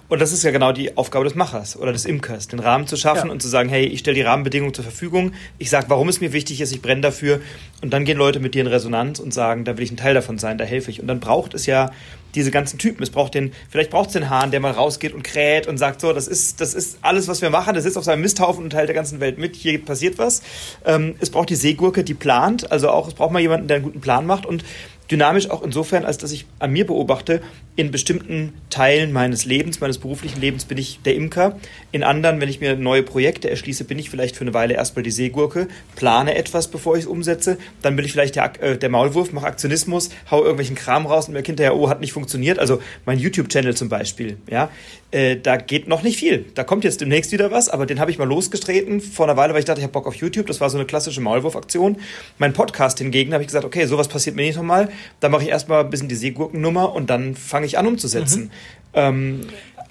Und das ist ja genau die Aufgabe des Machers oder des Imkers, den Rahmen zu schaffen ja. und zu sagen, hey, ich stelle die Rahmenbedingungen zur Verfügung, ich sage, warum es mir wichtig ist, ich brenne dafür und dann gehen Leute mit dir in Resonanz und sagen, da will ich ein Teil davon sein, da helfe ich. Und dann braucht es ja diese ganzen Typen. Es braucht den, vielleicht braucht es den Hahn, der mal rausgeht und kräht und sagt, so, das ist, das ist alles, was wir machen, das sitzt auf seinem Misthaufen und teilt der ganzen Welt mit, hier passiert was. Ähm, es braucht die Seegurke, die plant, also auch, es braucht mal jemanden, der einen guten Plan macht und Dynamisch auch insofern, als dass ich an mir beobachte, in bestimmten Teilen meines Lebens, meines beruflichen Lebens bin ich der Imker. In anderen, wenn ich mir neue Projekte erschließe, bin ich vielleicht für eine Weile erstmal die Seegurke, plane etwas, bevor ich es umsetze. Dann bin ich vielleicht der, äh, der Maulwurf, mache Aktionismus, hau irgendwelchen Kram raus und merke hinterher, oh, hat nicht funktioniert. Also mein YouTube-Channel zum Beispiel, ja, äh, da geht noch nicht viel. Da kommt jetzt demnächst wieder was, aber den habe ich mal losgetreten vor einer Weile, weil ich dachte, ich habe Bock auf YouTube. Das war so eine klassische Maulwurf-Aktion. Mein Podcast hingegen habe ich gesagt, okay, sowas passiert mir nicht nochmal. Da mache ich erstmal ein bisschen die Seegurkennummer und dann fange ich an umzusetzen. Mhm. Ähm,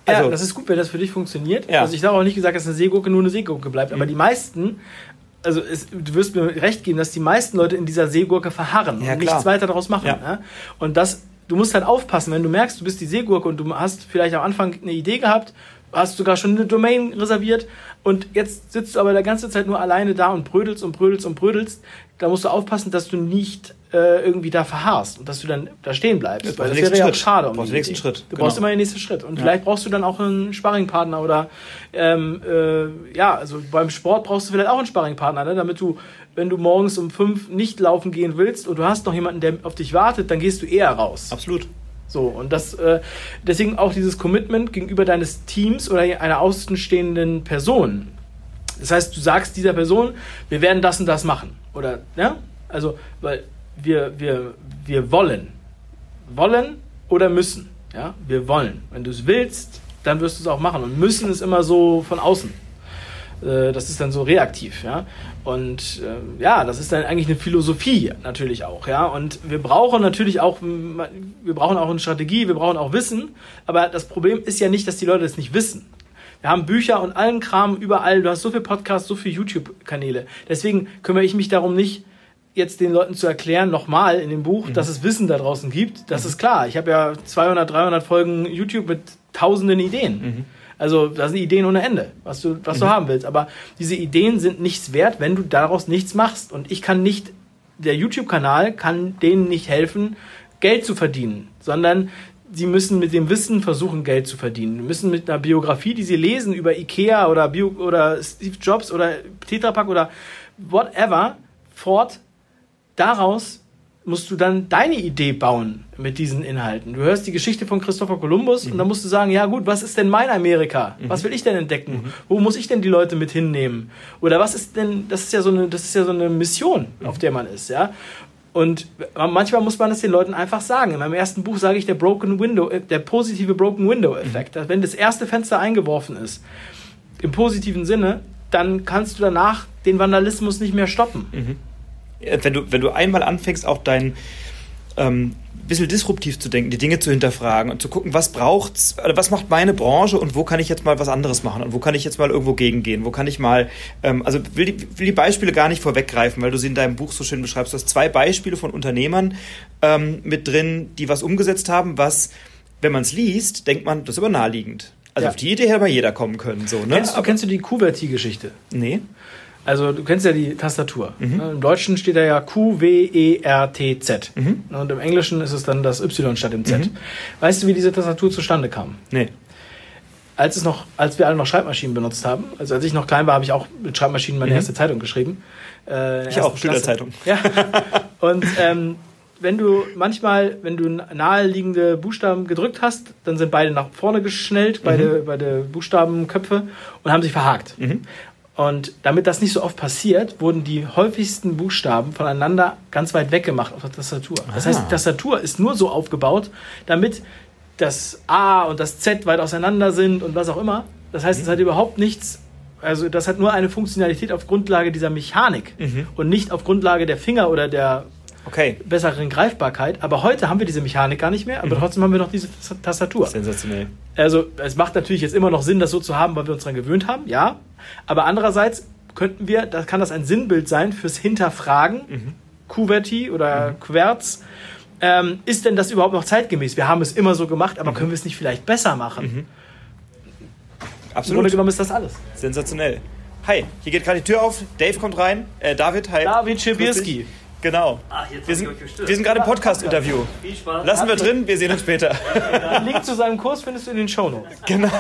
also, ja, das ist gut, wenn das für dich funktioniert. Ja. Also ich habe auch nicht gesagt, dass eine Seegurke nur eine Seegurke bleibt, mhm. aber die meisten also es, du wirst mir recht geben, dass die meisten Leute in dieser Seegurke verharren ja, und nichts weiter daraus machen. Ja. Ja? Und das, du musst halt aufpassen, wenn du merkst, du bist die Seegurke und du hast vielleicht am Anfang eine Idee gehabt, hast sogar schon eine Domain reserviert und jetzt sitzt du aber die ganze Zeit nur alleine da und brödelst und brödelst und brödelst. Da musst du aufpassen, dass du nicht äh, irgendwie da verharrst und dass du dann da stehen bleibst. Weil das wäre ja auch schade. Um du brauchst den nächsten Schritt. Du genau. brauchst immer den nächsten Schritt. Und ja. vielleicht brauchst du dann auch einen Sparringpartner oder ähm, äh, ja, also beim Sport brauchst du vielleicht auch einen Sparringpartner, ne? damit du, wenn du morgens um fünf nicht laufen gehen willst und du hast noch jemanden, der auf dich wartet, dann gehst du eher raus. Absolut. So, und das, äh, deswegen auch dieses Commitment gegenüber deines Teams oder einer außenstehenden Person. Das heißt, du sagst dieser Person, wir werden das und das machen. Oder, ja? Also, weil wir, wir, wir wollen. Wollen oder müssen. Ja? Wir wollen. Wenn du es willst, dann wirst du es auch machen. Und müssen ist immer so von außen. Äh, das ist dann so reaktiv, ja. Und äh, ja, das ist dann eigentlich eine Philosophie natürlich auch, ja. Und wir brauchen natürlich auch, wir brauchen auch eine Strategie, wir brauchen auch Wissen. Aber das Problem ist ja nicht, dass die Leute das nicht wissen. Wir haben Bücher und allen Kram überall. Du hast so viele Podcasts, so viele YouTube-Kanäle. Deswegen kümmere ich mich darum nicht, jetzt den Leuten zu erklären, nochmal in dem Buch, mhm. dass es Wissen da draußen gibt. Das mhm. ist klar. Ich habe ja 200, 300 Folgen YouTube mit tausenden Ideen. Mhm. Also da sind Ideen ohne Ende, was du, was du mhm. haben willst. Aber diese Ideen sind nichts wert, wenn du daraus nichts machst. Und ich kann nicht, der YouTube-Kanal kann denen nicht helfen, Geld zu verdienen, sondern sie müssen mit dem Wissen versuchen, Geld zu verdienen. Sie müssen mit einer Biografie, die sie lesen über Ikea oder, Bio oder Steve Jobs oder Tetra Pak oder whatever, fort daraus musst du dann deine Idee bauen mit diesen Inhalten. Du hörst die Geschichte von Christopher Columbus mhm. und dann musst du sagen, ja gut, was ist denn mein Amerika? Mhm. Was will ich denn entdecken? Mhm. Wo muss ich denn die Leute mit hinnehmen? Oder was ist denn, das ist ja so eine, das ist ja so eine Mission, mhm. auf der man ist, ja? Und manchmal muss man es den Leuten einfach sagen. In meinem ersten Buch sage ich der Broken Window, äh, der positive Broken Window Effekt. Mhm. Wenn das erste Fenster eingeworfen ist, im positiven Sinne, dann kannst du danach den Vandalismus nicht mehr stoppen. Mhm wenn du, wenn du einmal anfängst, auch dein ähm, bisschen disruptiv zu denken, die Dinge zu hinterfragen und zu gucken, was braucht's, was macht meine Branche und wo kann ich jetzt mal was anderes machen und wo kann ich jetzt mal irgendwo gegengehen, wo kann ich mal, ähm, also will die, will die Beispiele gar nicht vorweggreifen, weil du sie in deinem Buch so schön beschreibst. Du hast zwei Beispiele von Unternehmern ähm, mit drin, die was umgesetzt haben, was, wenn man es liest, denkt man, das ist aber naheliegend. Also ja. auf die Idee hätte mal jeder kommen können. So, ne? kennst, du, kennst du die Kuverti-Geschichte? Nee. Also du kennst ja die Tastatur. Mhm. Im Deutschen steht da ja Q-W-E-R-T-Z. Mhm. Und im Englischen ist es dann das Y statt dem Z. Mhm. Weißt du, wie diese Tastatur zustande kam? Nee. Als, es noch, als wir alle noch Schreibmaschinen benutzt haben, also als ich noch klein war, habe ich auch mit Schreibmaschinen meine mhm. erste Zeitung geschrieben. Äh, ich auch, Schülerzeitung. Ja. Und ähm, wenn du manchmal, wenn du naheliegende Buchstaben gedrückt hast, dann sind beide nach vorne geschnellt, beide, mhm. beide Buchstabenköpfe und haben sich verhakt. Mhm. Und damit das nicht so oft passiert, wurden die häufigsten Buchstaben voneinander ganz weit weg gemacht auf der Tastatur. Das heißt, die Tastatur ist nur so aufgebaut, damit das A und das Z weit auseinander sind und was auch immer. Das heißt, es hat überhaupt nichts, also das hat nur eine Funktionalität auf Grundlage dieser Mechanik mhm. und nicht auf Grundlage der Finger oder der okay. besseren Greifbarkeit. Aber heute haben wir diese Mechanik gar nicht mehr, aber mhm. trotzdem haben wir noch diese Tastatur. Sensationell. Also es macht natürlich jetzt immer noch Sinn, das so zu haben, weil wir uns daran gewöhnt haben, ja. Aber andererseits könnten wir, da kann das ein Sinnbild sein fürs Hinterfragen, mhm. Kuverti oder mhm. Querz. Ähm, ist denn das überhaupt noch zeitgemäß? Wir haben es immer so gemacht, aber mhm. können wir es nicht vielleicht besser machen? Mhm. Absolut. Im Grunde genommen ist das alles. Sensationell. Hi, hier geht gerade die Tür auf. Dave kommt rein. Äh, David, hi. David Schibirski. Genau. Ach, wir, sind, wir sind gerade im Podcast-Interview. Viel Spaß. Lassen wir drin, wir sehen uns später. Den Link zu seinem Kurs findest du in den Shownotes. Genau.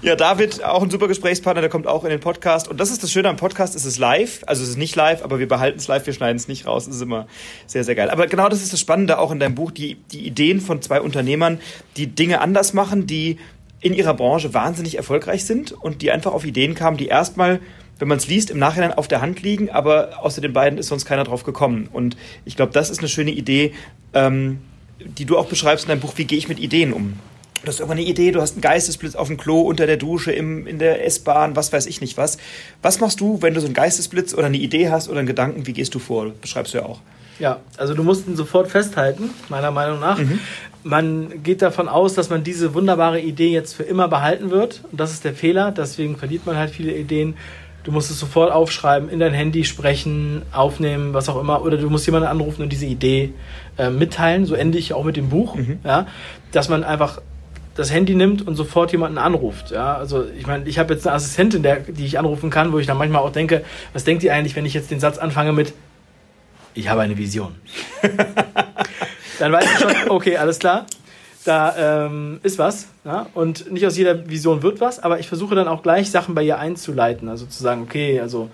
Ja, David, auch ein super Gesprächspartner, der kommt auch in den Podcast. Und das ist das Schöne am Podcast, es ist live. Also es ist nicht live, aber wir behalten es live, wir schneiden es nicht raus. Das ist immer sehr, sehr geil. Aber genau das ist das Spannende auch in deinem Buch, die, die Ideen von zwei Unternehmern, die Dinge anders machen, die in ihrer Branche wahnsinnig erfolgreich sind und die einfach auf Ideen kamen, die erstmal wenn man es liest, im Nachhinein auf der Hand liegen, aber außer den beiden ist sonst keiner drauf gekommen. Und ich glaube, das ist eine schöne Idee, ähm, die du auch beschreibst in deinem Buch, wie gehe ich mit Ideen um? Du hast irgendwann eine Idee, du hast einen Geistesblitz auf dem Klo, unter der Dusche, im, in der S-Bahn, was weiß ich nicht was. Was machst du, wenn du so einen Geistesblitz oder eine Idee hast oder einen Gedanken, wie gehst du vor? Das beschreibst du ja auch. Ja, also du musst ihn sofort festhalten, meiner Meinung nach. Mhm. Man geht davon aus, dass man diese wunderbare Idee jetzt für immer behalten wird. Und das ist der Fehler. Deswegen verliert man halt viele Ideen. Du musst es sofort aufschreiben, in dein Handy sprechen, aufnehmen, was auch immer. Oder du musst jemanden anrufen und diese Idee äh, mitteilen. So ende ich auch mit dem Buch. Mhm. Ja, dass man einfach das Handy nimmt und sofort jemanden anruft. Ja, also ich meine, ich habe jetzt eine Assistentin, der, die ich anrufen kann, wo ich dann manchmal auch denke, was denkt ihr eigentlich, wenn ich jetzt den Satz anfange mit Ich habe eine Vision. dann weiß ich schon, okay, alles klar da ähm, ist was. Ja? Und nicht aus jeder Vision wird was, aber ich versuche dann auch gleich Sachen bei ihr einzuleiten. Also zu sagen, okay, also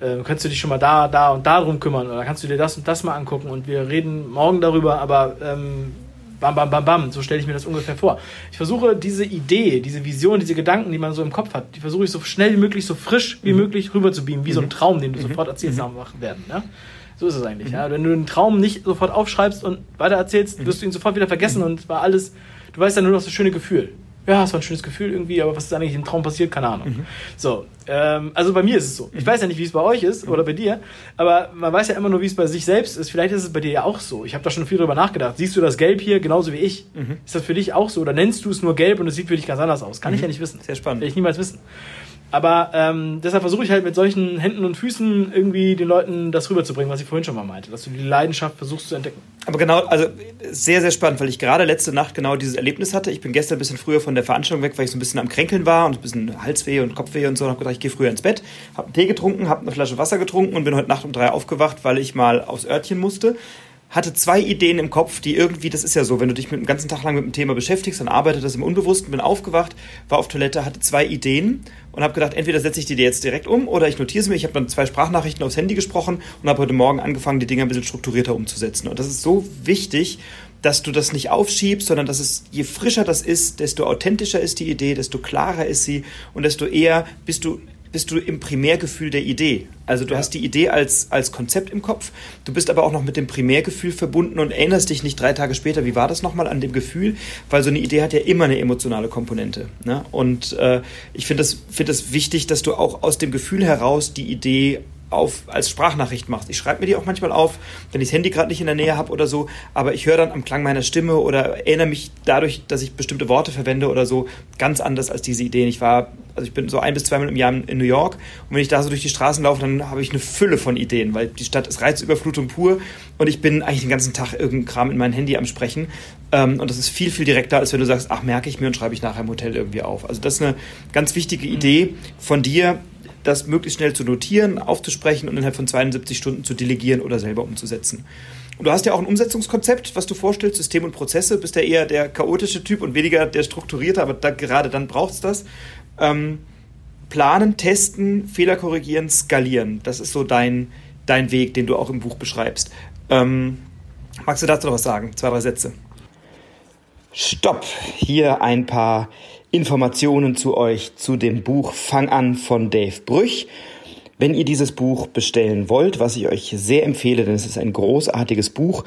äh, kannst du dich schon mal da, da und da drum kümmern oder kannst du dir das und das mal angucken und wir reden morgen darüber, aber ähm, bam, bam, bam, bam, so stelle ich mir das ungefähr vor. Ich versuche diese Idee, diese Vision, diese Gedanken, die man so im Kopf hat, die versuche ich so schnell wie möglich, so frisch wie mhm. möglich rüber zu beamen, wie mhm. so ein mhm. Traum, den du mhm. sofort erzählst, mhm. wach werden. Ja? So ist es eigentlich. Mhm. Ja? Wenn du einen Traum nicht sofort aufschreibst und weiter erzählst, mhm. wirst du ihn sofort wieder vergessen mhm. und war alles, du weißt dann nur noch das schöne Gefühl. Ja, es war ein schönes Gefühl irgendwie, aber was ist eigentlich im Traum passiert, keine Ahnung. Mhm. So, ähm, also bei mir ist es so. Ich mhm. weiß ja nicht, wie es bei euch ist oder bei dir, aber man weiß ja immer nur, wie es bei sich selbst ist. Vielleicht ist es bei dir ja auch so. Ich habe da schon viel drüber nachgedacht. Siehst du das Gelb hier genauso wie ich? Mhm. Ist das für dich auch so? Oder nennst du es nur Gelb und es sieht für dich ganz anders aus? Kann ich ja nicht wissen. Sehr spannend. Werde ich niemals wissen. Aber ähm, deshalb versuche ich halt mit solchen Händen und Füßen irgendwie den Leuten das rüberzubringen, was ich vorhin schon mal meinte, dass du die Leidenschaft versuchst zu entdecken. Aber genau, also sehr, sehr spannend, weil ich gerade letzte Nacht genau dieses Erlebnis hatte. Ich bin gestern ein bisschen früher von der Veranstaltung weg, weil ich so ein bisschen am Kränkeln war und ein bisschen Halsweh und Kopfweh und so. Und habe gedacht, ich gehe früher ins Bett, habe einen Tee getrunken, habe eine Flasche Wasser getrunken und bin heute Nacht um drei aufgewacht, weil ich mal aufs Örtchen musste hatte zwei Ideen im Kopf, die irgendwie, das ist ja so, wenn du dich mit dem ganzen Tag lang mit dem Thema beschäftigst, dann arbeitet das im Unbewussten, bin aufgewacht, war auf Toilette, hatte zwei Ideen und habe gedacht, entweder setze ich die dir jetzt direkt um oder ich notiere sie mir. Ich habe dann zwei Sprachnachrichten aufs Handy gesprochen und habe heute Morgen angefangen, die Dinge ein bisschen strukturierter umzusetzen. Und das ist so wichtig, dass du das nicht aufschiebst, sondern dass es, je frischer das ist, desto authentischer ist die Idee, desto klarer ist sie und desto eher bist du bist du im Primärgefühl der Idee. Also du ja. hast die Idee als, als Konzept im Kopf, du bist aber auch noch mit dem Primärgefühl verbunden und erinnerst dich nicht drei Tage später, wie war das nochmal an dem Gefühl, weil so eine Idee hat ja immer eine emotionale Komponente. Ne? Und äh, ich finde es find das wichtig, dass du auch aus dem Gefühl heraus die Idee auf, als Sprachnachricht machst. Ich schreibe mir die auch manchmal auf, wenn ich das Handy gerade nicht in der Nähe habe oder so, aber ich höre dann am Klang meiner Stimme oder erinnere mich dadurch, dass ich bestimmte Worte verwende oder so, ganz anders als diese Ideen. Ich war, also ich bin so ein bis zweimal im Jahr in New York und wenn ich da so durch die Straßen laufe, dann habe ich eine Fülle von Ideen, weil die Stadt ist Reizüberflutung pur und ich bin eigentlich den ganzen Tag irgendein Kram in mein Handy am Sprechen ähm, und das ist viel, viel direkter, als wenn du sagst, ach, merke ich mir und schreibe ich nachher im Hotel irgendwie auf. Also das ist eine ganz wichtige Idee von dir, das möglichst schnell zu notieren, aufzusprechen und innerhalb von 72 Stunden zu delegieren oder selber umzusetzen. Und du hast ja auch ein Umsetzungskonzept, was du vorstellst, System und Prozesse, bist ja eher der chaotische Typ und weniger der strukturierte, aber da, gerade dann braucht es das. Ähm, planen, testen, Fehler korrigieren, skalieren. Das ist so dein, dein Weg, den du auch im Buch beschreibst. Ähm, magst du dazu noch was sagen? Zwei, drei Sätze. Stopp! Hier ein paar Informationen zu euch zu dem Buch Fang an von Dave Brüch. Wenn ihr dieses Buch bestellen wollt, was ich euch sehr empfehle, denn es ist ein großartiges Buch,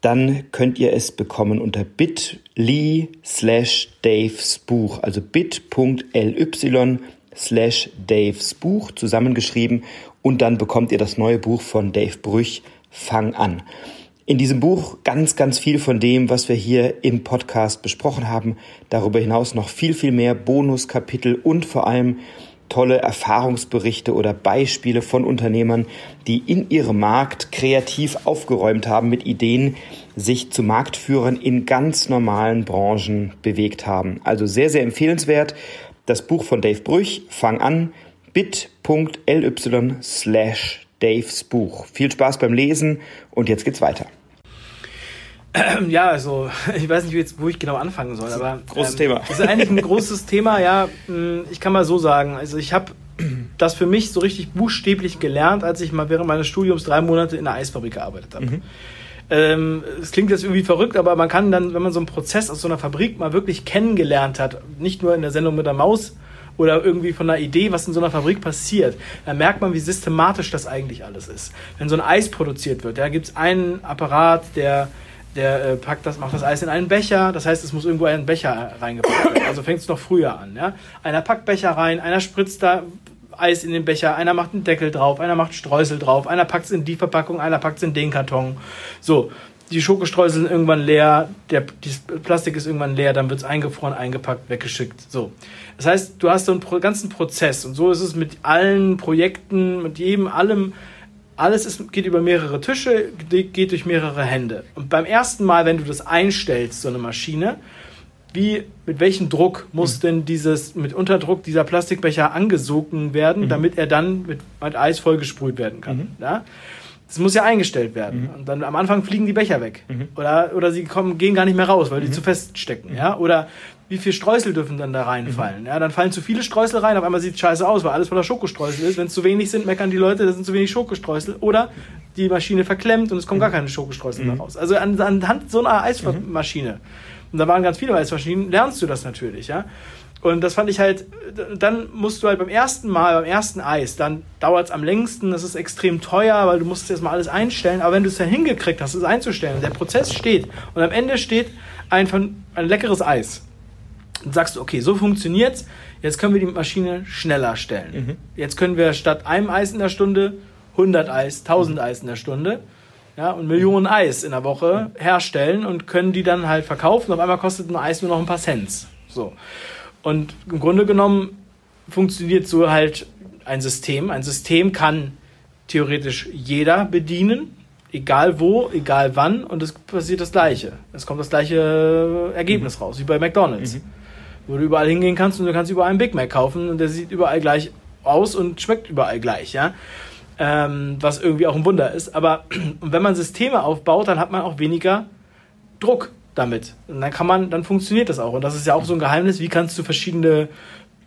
dann könnt ihr es bekommen unter bit.ly slash Daves Buch, also bit.ly slash Daves Buch zusammengeschrieben und dann bekommt ihr das neue Buch von Dave Brüch, Fang an. In diesem Buch ganz, ganz viel von dem, was wir hier im Podcast besprochen haben. Darüber hinaus noch viel, viel mehr Bonuskapitel und vor allem tolle Erfahrungsberichte oder Beispiele von Unternehmern, die in ihrem Markt kreativ aufgeräumt haben mit Ideen, sich zu Marktführern in ganz normalen Branchen bewegt haben. Also sehr, sehr empfehlenswert. Das Buch von Dave Brüch, Fang an, bit.ly slash Daves Buch. Viel Spaß beim Lesen und jetzt geht's weiter. Ja, also ich weiß nicht, wo ich genau anfangen soll, aber großes ähm, Thema. Das ist eigentlich ein großes Thema. Ja, hm, ich kann mal so sagen. Also ich habe das für mich so richtig buchstäblich gelernt, als ich mal während meines Studiums drei Monate in einer Eisfabrik gearbeitet habe. Mhm. Ähm, es klingt jetzt irgendwie verrückt, aber man kann dann, wenn man so einen Prozess aus so einer Fabrik mal wirklich kennengelernt hat, nicht nur in der Sendung mit der Maus oder irgendwie von einer Idee, was in so einer Fabrik passiert, dann merkt man, wie systematisch das eigentlich alles ist. Wenn so ein Eis produziert wird, da gibt es einen Apparat, der der äh, packt das, macht das Eis in einen Becher. Das heißt, es muss irgendwo ein Becher reingepackt werden. Also fängt es noch früher an. Ja? Einer packt Becher rein, einer spritzt da Eis in den Becher, einer macht einen Deckel drauf, einer macht Streusel drauf, einer packt es in die Verpackung, einer packt es in den Karton. So, die Schokostreusel sind irgendwann leer, der das Plastik ist irgendwann leer, dann wird es eingefroren, eingepackt, weggeschickt. So. Das heißt, du hast so einen ganzen Prozess und so ist es mit allen Projekten, mit jedem, allem. Alles ist, geht über mehrere Tische, geht durch mehrere Hände. Und beim ersten Mal, wenn du das einstellst, so eine Maschine, wie, mit welchem Druck muss mhm. denn dieses, mit Unterdruck dieser Plastikbecher angesogen werden, mhm. damit er dann mit, mit Eis vollgesprüht werden kann. Mhm. Ja? Das muss ja eingestellt werden. Mhm. Und dann am Anfang fliegen die Becher weg. Mhm. Oder, oder sie kommen, gehen gar nicht mehr raus, weil die mhm. zu fest stecken. Ja? Oder wie viel Streusel dürfen dann da reinfallen? Ja, dann fallen zu viele Streusel rein, auf einmal sieht es scheiße aus, weil alles voller Schokostreusel ist. Wenn es zu wenig sind, meckern die Leute, das sind zu wenig Schokostreusel. Oder die Maschine verklemmt und es kommen gar keine Schokostreusel mehr raus. Also an, anhand so einer Eismaschine und da waren ganz viele Weißmaschinen, lernst du das natürlich, ja. Und das fand ich halt, dann musst du halt beim ersten Mal, beim ersten Eis, dann dauert es am längsten, das ist extrem teuer, weil du musst erstmal alles einstellen, aber wenn du es dann hingekriegt hast, es einzustellen, der Prozess steht und am Ende steht ein, ein leckeres Eis, dann sagst du, okay, so funktioniert's, jetzt können wir die Maschine schneller stellen. Mhm. Jetzt können wir statt einem Eis in der Stunde 100 Eis, 1000 Eis in der Stunde ja, und Millionen Eis in der Woche herstellen und können die dann halt verkaufen. Auf einmal kostet ein Eis nur noch ein paar Cents. So. Und im Grunde genommen funktioniert so halt ein System. Ein System kann theoretisch jeder bedienen, egal wo, egal wann, und es passiert das Gleiche. Es kommt das gleiche Ergebnis mhm. raus, wie bei McDonalds. Mhm. Wo du überall hingehen kannst und du kannst überall einen Big Mac kaufen und der sieht überall gleich aus und schmeckt überall gleich, ja ähm, was irgendwie auch ein Wunder ist. Aber wenn man Systeme aufbaut, dann hat man auch weniger Druck damit. Und dann kann man, dann funktioniert das auch. Und das ist ja auch so ein Geheimnis, wie kannst du verschiedene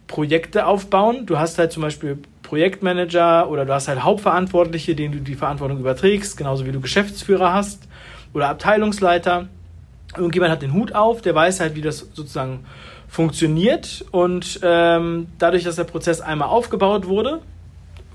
Projekte aufbauen. Du hast halt zum Beispiel Projektmanager oder du hast halt Hauptverantwortliche, denen du die Verantwortung überträgst, genauso wie du Geschäftsführer hast oder Abteilungsleiter. Irgendjemand hat den Hut auf, der weiß halt, wie das sozusagen funktioniert und ähm, dadurch, dass der Prozess einmal aufgebaut wurde,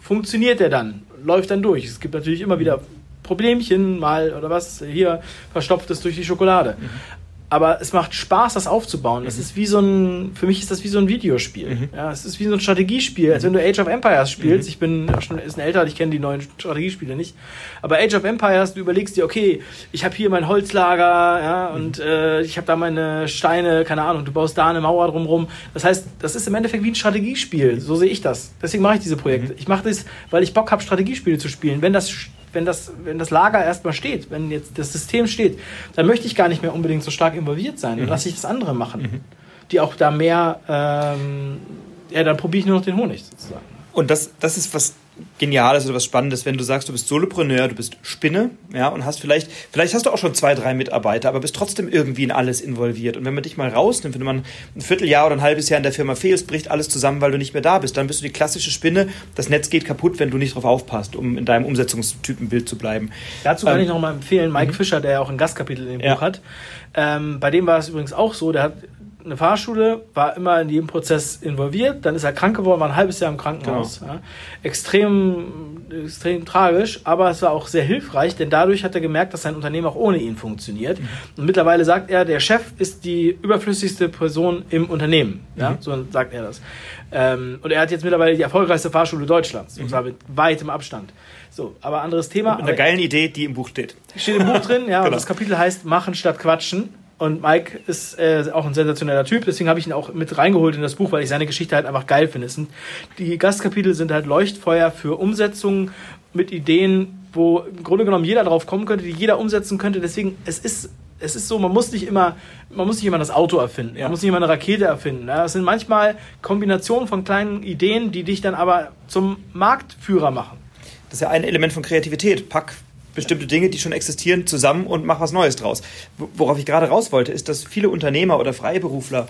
funktioniert der dann, läuft dann durch. Es gibt natürlich immer wieder Problemchen, mal oder was, hier verstopft es durch die Schokolade. Mhm aber es macht Spaß, das aufzubauen. Das mhm. ist wie so ein, für mich ist das wie so ein Videospiel. Mhm. Ja, es ist wie so ein Strategiespiel, als wenn du Age of Empires spielst. Mhm. Ich bin schon ist ein älter, ich kenne die neuen Strategiespiele nicht. Aber Age of Empires, du überlegst dir, okay, ich habe hier mein Holzlager, ja, mhm. und äh, ich habe da meine Steine, keine Ahnung, du baust da eine Mauer drumrum. Das heißt, das ist im Endeffekt wie ein Strategiespiel. So sehe ich das. Deswegen mache ich diese Projekte. Mhm. Ich mache das, weil ich Bock habe, Strategiespiele zu spielen. Wenn das wenn das, wenn das Lager erstmal steht, wenn jetzt das System steht, dann möchte ich gar nicht mehr unbedingt so stark involviert sein. Dann mhm. lasse ich das andere machen, mhm. die auch da mehr, ähm, ja, dann probiere ich nur noch den Honig sozusagen. Und das, das ist was Geniales oder was Spannendes, wenn du sagst, du bist Solopreneur, du bist Spinne, ja, und hast vielleicht, vielleicht hast du auch schon zwei, drei Mitarbeiter, aber bist trotzdem irgendwie in alles involviert. Und wenn man dich mal rausnimmt, wenn du mal ein Vierteljahr oder ein halbes Jahr in der Firma fehlst, bricht alles zusammen, weil du nicht mehr da bist. Dann bist du die klassische Spinne. Das Netz geht kaputt, wenn du nicht drauf aufpasst, um in deinem Umsetzungstypenbild zu bleiben. Dazu kann ähm, ich noch mal empfehlen, Mike mhm. Fischer, der ja auch ein Gastkapitel in dem ja. Buch hat. Ähm, bei dem war es übrigens auch so, der hat eine Fahrschule, war immer in jedem Prozess involviert, dann ist er krank geworden, war ein halbes Jahr im Krankenhaus. Genau. Ja. Extrem, extrem tragisch, aber es war auch sehr hilfreich, denn dadurch hat er gemerkt, dass sein Unternehmen auch ohne ihn funktioniert. Mhm. Und mittlerweile sagt er, der Chef ist die überflüssigste Person im Unternehmen. Ja, mhm. so sagt er das. Ähm, und er hat jetzt mittlerweile die erfolgreichste Fahrschule Deutschlands, mhm. und zwar mit weitem Abstand. So, aber anderes Thema. Mit einer geilen Idee, die im Buch steht. Steht im Buch drin, ja. genau. Und das Kapitel heißt Machen statt Quatschen. Und Mike ist äh, auch ein sensationeller Typ, deswegen habe ich ihn auch mit reingeholt in das Buch, weil ich seine Geschichte halt einfach geil finde. Sind, die Gastkapitel sind halt Leuchtfeuer für Umsetzungen mit Ideen, wo im Grunde genommen jeder drauf kommen könnte, die jeder umsetzen könnte. Deswegen, es ist, es ist so, man muss nicht immer, man muss nicht immer das Auto erfinden, ja. man muss nicht immer eine Rakete erfinden. Es sind manchmal Kombinationen von kleinen Ideen, die dich dann aber zum Marktführer machen. Das ist ja ein Element von Kreativität. Pack bestimmte Dinge, die schon existieren, zusammen und mach was Neues draus. Worauf ich gerade raus wollte, ist, dass viele Unternehmer oder Freiberufler,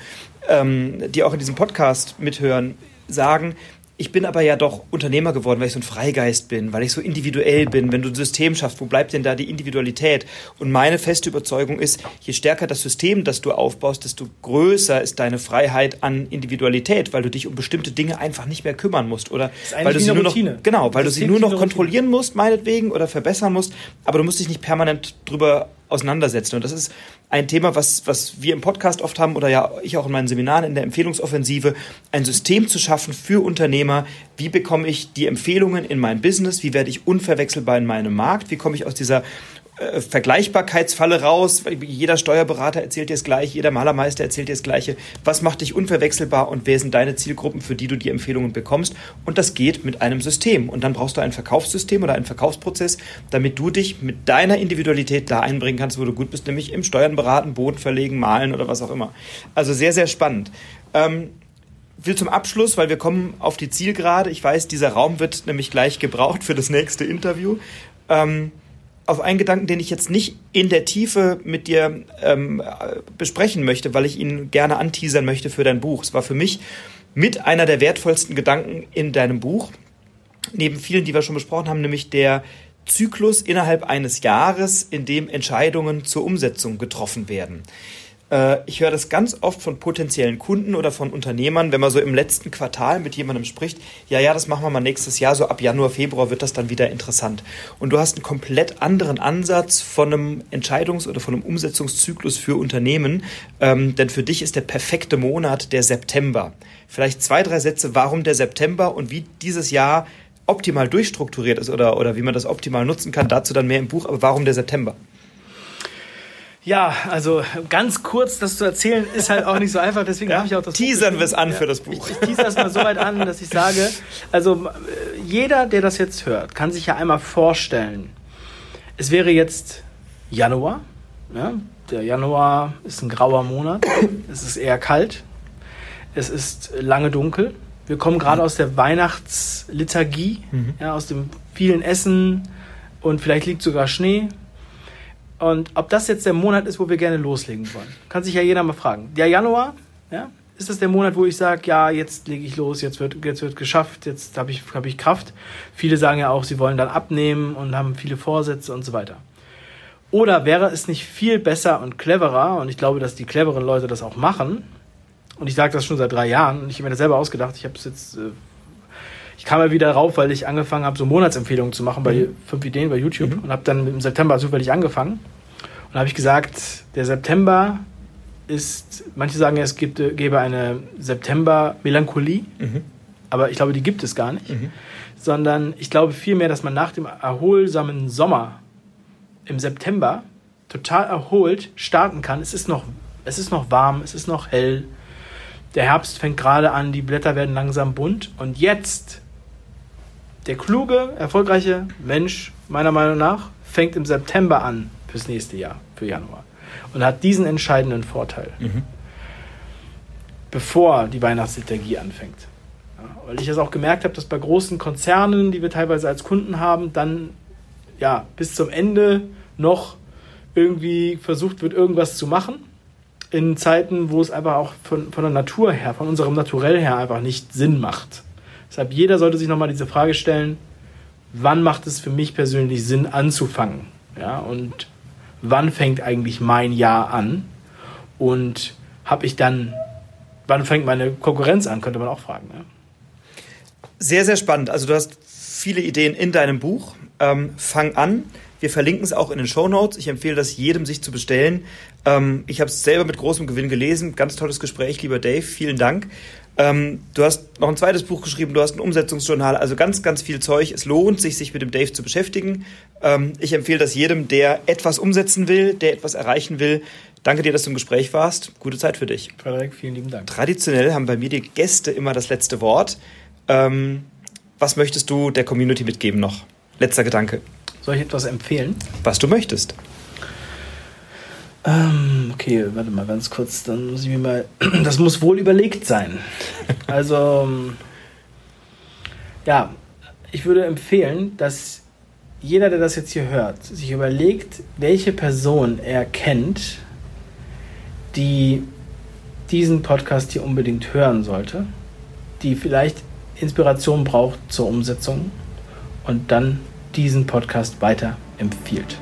ähm, die auch in diesem Podcast mithören, sagen, ich bin aber ja doch Unternehmer geworden, weil ich so ein Freigeist bin, weil ich so individuell bin. Wenn du ein System schaffst, wo bleibt denn da die Individualität? Und meine feste Überzeugung ist, je stärker das System, das du aufbaust, desto größer ist deine Freiheit an Individualität, weil du dich um bestimmte Dinge einfach nicht mehr kümmern musst oder weil du sie nur noch, genau, weil du sie nur noch kontrollieren musst, meinetwegen oder verbessern musst, aber du musst dich nicht permanent drüber auseinandersetzen. Und das ist ein Thema, was, was wir im Podcast oft haben oder ja ich auch in meinen Seminaren in der Empfehlungsoffensive, ein System zu schaffen für Unternehmer. Wie bekomme ich die Empfehlungen in mein Business? Wie werde ich unverwechselbar in meinem Markt? Wie komme ich aus dieser äh, Vergleichbarkeitsfalle raus. Jeder Steuerberater erzählt dir das Gleiche, jeder Malermeister erzählt dir das Gleiche. Was macht dich unverwechselbar und wer sind deine Zielgruppen, für die du die Empfehlungen bekommst? Und das geht mit einem System. Und dann brauchst du ein Verkaufssystem oder einen Verkaufsprozess, damit du dich mit deiner Individualität da einbringen kannst, wo du gut bist, nämlich im Steuern beraten, Boden verlegen, malen oder was auch immer. Also sehr, sehr spannend. Ähm, will zum Abschluss, weil wir kommen auf die Zielgerade. Ich weiß, dieser Raum wird nämlich gleich gebraucht für das nächste Interview. Ähm, auf einen Gedanken, den ich jetzt nicht in der Tiefe mit dir ähm, besprechen möchte, weil ich ihn gerne anteasern möchte für dein Buch. Es war für mich mit einer der wertvollsten Gedanken in deinem Buch, neben vielen, die wir schon besprochen haben, nämlich der Zyklus innerhalb eines Jahres, in dem Entscheidungen zur Umsetzung getroffen werden. Äh, ich höre das ganz oft von potenziellen Kunden oder von Unternehmern, wenn man so im letzten Quartal mit jemandem spricht, ja, ja, das machen wir mal nächstes Jahr, so ab Januar, Februar wird das dann wieder interessant. Und du hast einen komplett anderen Ansatz von einem Entscheidungs- oder von einem Umsetzungszyklus für Unternehmen, ähm, denn für dich ist der perfekte Monat der September. Vielleicht zwei, drei Sätze, warum der September und wie dieses Jahr optimal durchstrukturiert ist oder, oder wie man das optimal nutzen kann, dazu dann mehr im Buch, aber warum der September? Ja, also ganz kurz das zu erzählen ist halt auch nicht so einfach, deswegen ja? habe ich auch das Teasern wir es an ja. für das Buch. Ich, ich teaser es mal so weit an, dass ich sage, also jeder, der das jetzt hört, kann sich ja einmal vorstellen, es wäre jetzt Januar, ja? der Januar ist ein grauer Monat, es ist eher kalt, es ist lange dunkel, wir kommen gerade aus der Weihnachtsliturgie, mhm. ja, aus dem vielen Essen und vielleicht liegt sogar Schnee, und ob das jetzt der Monat ist, wo wir gerne loslegen wollen, kann sich ja jeder mal fragen. Der Januar, ja, ist das der Monat, wo ich sage, ja, jetzt lege ich los, jetzt wird, jetzt wird geschafft, jetzt habe ich, hab ich Kraft. Viele sagen ja auch, sie wollen dann abnehmen und haben viele Vorsätze und so weiter. Oder wäre es nicht viel besser und cleverer, und ich glaube, dass die cleveren Leute das auch machen, und ich sage das schon seit drei Jahren, und ich habe mir das selber ausgedacht, ich habe es jetzt äh, kam ja wieder rauf, weil ich angefangen habe, so Monatsempfehlungen zu machen bei mhm. fünf Ideen bei YouTube mhm. und habe dann im September zufällig angefangen. Und habe ich gesagt, der September ist, manche sagen ja, es gibt, gäbe eine September-Melancholie, mhm. aber ich glaube, die gibt es gar nicht. Mhm. Sondern ich glaube vielmehr, dass man nach dem erholsamen Sommer im September total erholt starten kann. Es ist noch, es ist noch warm, es ist noch hell. Der Herbst fängt gerade an, die Blätter werden langsam bunt. Und jetzt der kluge, erfolgreiche Mensch, meiner Meinung nach, fängt im September an fürs nächste Jahr, für Januar. Und hat diesen entscheidenden Vorteil, mhm. bevor die Weihnachtsliturgie anfängt. Ja, weil ich das auch gemerkt habe, dass bei großen Konzernen, die wir teilweise als Kunden haben, dann ja, bis zum Ende noch irgendwie versucht wird, irgendwas zu machen. In Zeiten, wo es einfach auch von, von der Natur her, von unserem Naturell her einfach nicht Sinn macht. Deshalb jeder sollte sich nochmal diese Frage stellen, wann macht es für mich persönlich Sinn anzufangen? Ja, und wann fängt eigentlich mein Jahr an? Und habe ich dann, wann fängt meine Konkurrenz an, könnte man auch fragen. Ne? Sehr, sehr spannend. Also du hast viele Ideen in deinem Buch. Ähm, fang an. Wir verlinken es auch in den Show Notes. Ich empfehle das jedem, sich zu bestellen. Ähm, ich habe es selber mit großem Gewinn gelesen. Ganz tolles Gespräch, lieber Dave. Vielen Dank. Ähm, du hast noch ein zweites Buch geschrieben, du hast ein Umsetzungsjournal, also ganz, ganz viel Zeug. Es lohnt sich, sich mit dem Dave zu beschäftigen. Ähm, ich empfehle das jedem, der etwas umsetzen will, der etwas erreichen will. Danke dir, dass du im Gespräch warst. Gute Zeit für dich. Frederik, vielen lieben Dank. Traditionell haben bei mir die Gäste immer das letzte Wort. Ähm, was möchtest du der Community mitgeben noch? Letzter Gedanke. Soll ich etwas empfehlen? Was du möchtest. Ähm, okay, warte mal ganz kurz, dann muss ich mir mal. Das muss wohl überlegt sein. Also, ja, ich würde empfehlen, dass jeder, der das jetzt hier hört, sich überlegt, welche Person er kennt, die diesen Podcast hier unbedingt hören sollte, die vielleicht Inspiration braucht zur Umsetzung und dann diesen Podcast weiter empfiehlt.